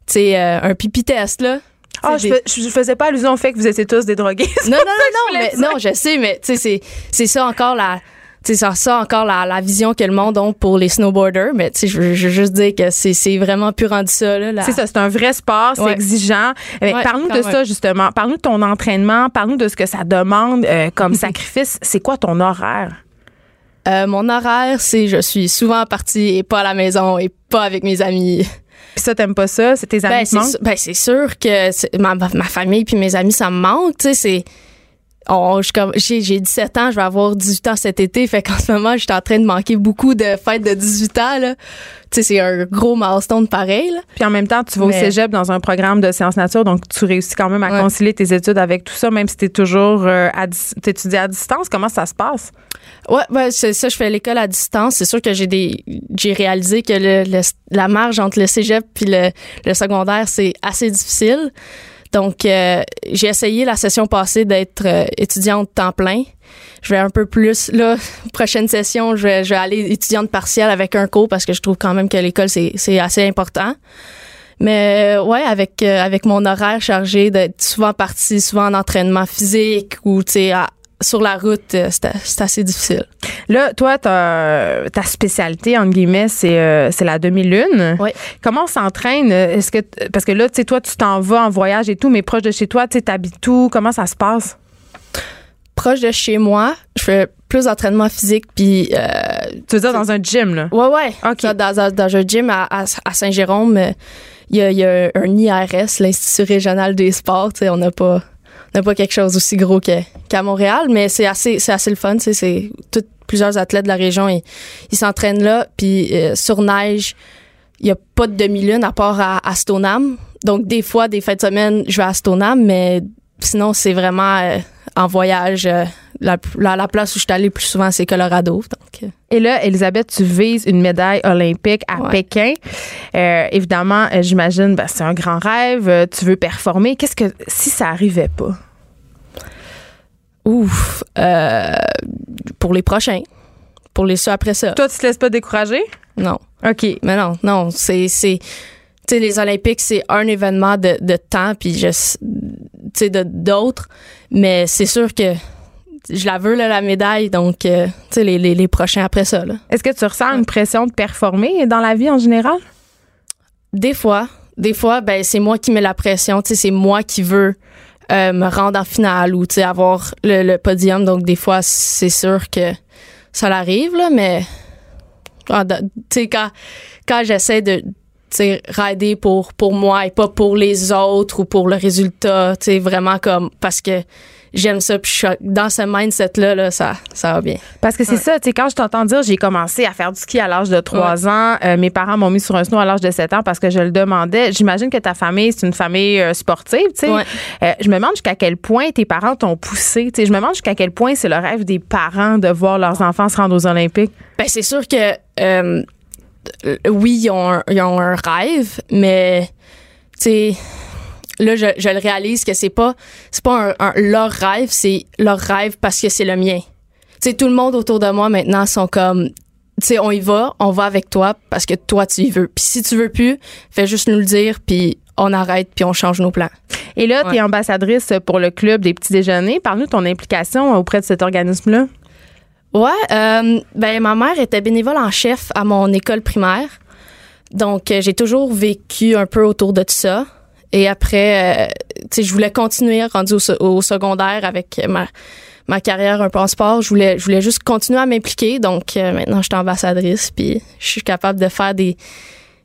H: tu sais, euh, un pipi test, là.
C: Ah, je, je faisais pas allusion au fait que vous étiez tous des drogués.
H: Non, non, non, non, mais non, je sais, mais tu sais, c'est- c'est ça encore la. Tu sais, c'est ça encore la, la vision que le monde a pour les snowboarders, mais tu sais, je veux juste dire que c'est vraiment plus rendu ça, là. la-
C: C'est ça, c'est un vrai sport, c'est
H: Ouais.
C: exigeant. Euh,
H: Ouais,
C: parle-nous
H: quand
C: de
H: même.
C: ça, justement. Parle-nous de ton entraînement. Parle-nous de ce que ça demande euh, comme sacrifice. C'est quoi ton horaire?
H: Euh, mon horaire, c'est je suis souvent partie et pas à la maison et pas avec mes amis.
C: Puis ça, t'aimes pas ça? C'est tes amis
H: Ben, c'est sûr, ben, c'est sûr que ma, ma famille puis mes amis, ça me manque. Tu sais, c'est. On- je comme- J'ai j'ai 17 ans, je vais avoir 18 ans cet été. Fait qu'en ce moment, je suis en train de manquer beaucoup de fêtes de 18 ans. là. Tu sais, c'est un gros milestone pareil. là.
C: Puis en même temps, tu vas au cégep dans un programme de sciences nature, donc tu réussis quand même à
H: Ouais.
C: concilier tes études avec tout ça, même si tu es toujours euh, à t'étudies à distance. Comment ça se passe?
H: Ouais, ben, c'est ça, je fais l'école à distance. C'est sûr que j'ai des j'ai réalisé que le, le- la marge entre le cégep puis le, le secondaire, c'est assez difficile. Donc, euh, j'ai essayé la session passée d'être euh, étudiante temps plein. Je vais un peu plus, là, prochaine session, je vais, je vais aller étudiante partielle avec un cours parce que je trouve quand même que l'école, c'est assez important. Mais euh, ouais, avec, euh, avec mon horaire chargé d'être souvent partie, souvent en entraînement physique ou, tu sais, à- sur la route, euh, c'est assez difficile.
C: Là, toi, ta spécialité, entre guillemets, c'est euh, la demi-lune.
H: Oui.
C: Comment on s'entraîne? Est-ce que t- Parce que là, tu sais, toi, tu t'en vas en voyage et tout, mais proche de chez toi, tu sais, t'habites où? Comment ça se passe?
H: proche de chez moi, je fais plus d'entraînement physique puis euh,
C: Tu veux dire dans un gym, là?
H: ouais ouais,
C: OK.
H: Ça, dans, dans, dans un gym à, à, à Saint-Jérôme, euh, il y a, y a un IRS, l'Institut régional des sports, tu sais, on n'a pas n'a pas quelque chose aussi gros qu'à Montréal, mais c'est assez c'est assez le fun, c'est plusieurs athlètes de la région ils s'entraînent là puis euh, sur neige, il y a pas de demi-lune à part à, à. Donc des fois des fêtes de semaine, je vais à Stoneham, mais sinon c'est vraiment euh, en voyage euh, la, la, la place où je suis allée plus souvent c'est Colorado.
C: Et là, Elisabeth, tu vises une médaille olympique à
H: Ouais.
C: Pékin. Euh, évidemment, euh, j'imagine, ben, c'est un grand rêve. euh, Tu veux performer. Qu'est-ce que si ça arrivait pas?
H: ouf, euh, pour les prochains. pour les ceux après ça.
C: Toi, tu te laisses pas décourager?
H: Non.
C: OK.
H: Mais non, non, c'est c'est tu sais les Olympiques c'est un événement de, de temps puis je tu sais d'autres mais c'est sûr que je la veux là, la médaille donc euh, tu sais les, les, les prochains après ça.
C: Est-ce que tu ressens une pression de performer dans la vie en général?
H: Des fois, des fois ben c'est moi qui mets la pression, tu sais c'est moi qui veux euh, me rendre en finale ou tu sais avoir le, le podium donc des fois c'est sûr que ça l'arrive là mais ah, tu sais quand quand j'essaie de tu sais rider pour pour moi et pas pour les autres ou pour le résultat tu sais vraiment comme parce que j'aime ça puis je suis dans ce mindset là là ça ça va bien
C: Parce que c'est ça, tu sais, quand je t'entends dire, j'ai commencé à faire du ski à l'âge de 3 ans, euh, mes parents m'ont mis sur un snow à l'âge de 7 ans parce que je le demandais. J'imagine que ta famille, c'est une famille euh, sportive, tu sais.
H: Ouais.
C: Euh, je me demande jusqu'à quel point tes parents t'ont poussé, tu sais. Je me demande jusqu'à quel point c'est le rêve des parents de voir leurs enfants se rendre aux Olympiques.
H: Ben, c'est sûr que oui, ils ont, un, ils ont un rêve, mais tu sais, là, je, je le réalise que c'est pas, c'est pas un, un- leur rêve, c'est leur rêve parce que c'est le mien. Tu sais, tout le monde autour de moi maintenant sont comme, tu sais, on y va, on va avec toi parce que toi, tu y veux. Puis si tu veux plus, fais juste nous le dire, puis on arrête, puis on change nos plans.
C: Et là, tu es
H: Ouais.
C: ambassadrice pour le club des petits déjeuners. Parle-nous de ton implication auprès de cet organisme-là.
H: Ouais, euh, ben ma mère était bénévole en chef à mon école primaire. Donc euh, j'ai toujours vécu un peu autour de tout ça. Et après, euh, tu sais, je voulais continuer rendu au, au secondaire avec ma ma carrière un peu en sport. Je voulais je voulais juste continuer à m'impliquer. Donc euh, maintenant, je suis ambassadrice puis je suis capable de faire des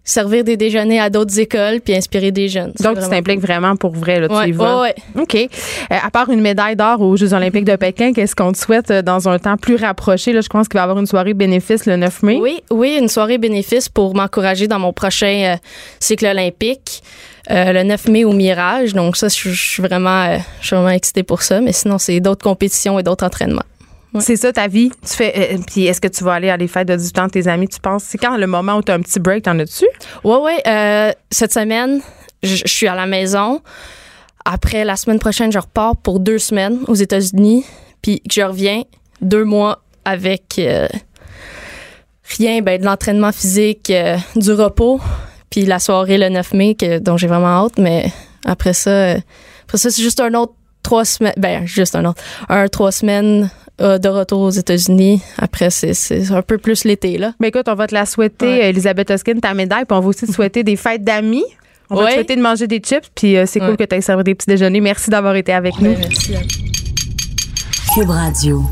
H: servir des déjeuners à d'autres écoles puis inspirer des jeunes.
C: Donc, tu t'impliques vraiment pour vrai, là, tu
H: Ouais,
C: y vas.
H: ouais, ouais.
C: OK. Euh, à part une médaille d'or aux Jeux olympiques de Pékin, qu'est-ce qu'on te souhaite dans un temps plus rapproché? Là, je pense qu'il va y avoir une soirée bénéfice le 9 mai.
H: Oui, oui, une soirée bénéfice pour m'encourager dans mon prochain cycle olympique, euh, le 9 mai au Mirage. Donc ça, je je suis vraiment, euh, je suis vraiment excitée pour ça. Mais sinon, c'est d'autres compétitions et d'autres entraînements. Ouais.
C: C'est ça ta vie. Tu fais. euh, puis est-ce que tu vas aller à les fêtes de 18 ans de tes amis, tu penses? C'est quand le moment où tu as un petit break, t'en as-tu?
H: Ouais. euh, cette semaine, je suis à la maison. Après, la semaine prochaine, je repars pour deux semaines aux États-Unis. Puis je reviens deux mois avec rien, ben, de l'entraînement physique, du repos. Puis la soirée le 9 mai, que, dont j'ai vraiment hâte. Mais après ça, euh, après ça, c'est juste un autre trois semaines. Ben, juste un autre. Un, trois semaines euh, de retour aux États-Unis. Après, c'est c'est un peu plus l'été, là.
C: Ben écoute, on va te la souhaiter,
H: Ouais.
C: Elisabeth Hoskin, ta médaille, puis on va aussi te souhaiter des fêtes d'amis. On va te souhaiter de manger des chips, puis euh, c'est cool que tu aies servi des petits déjeuners. Merci d'avoir été avec nous.
H: Merci.
A: Cube Radio.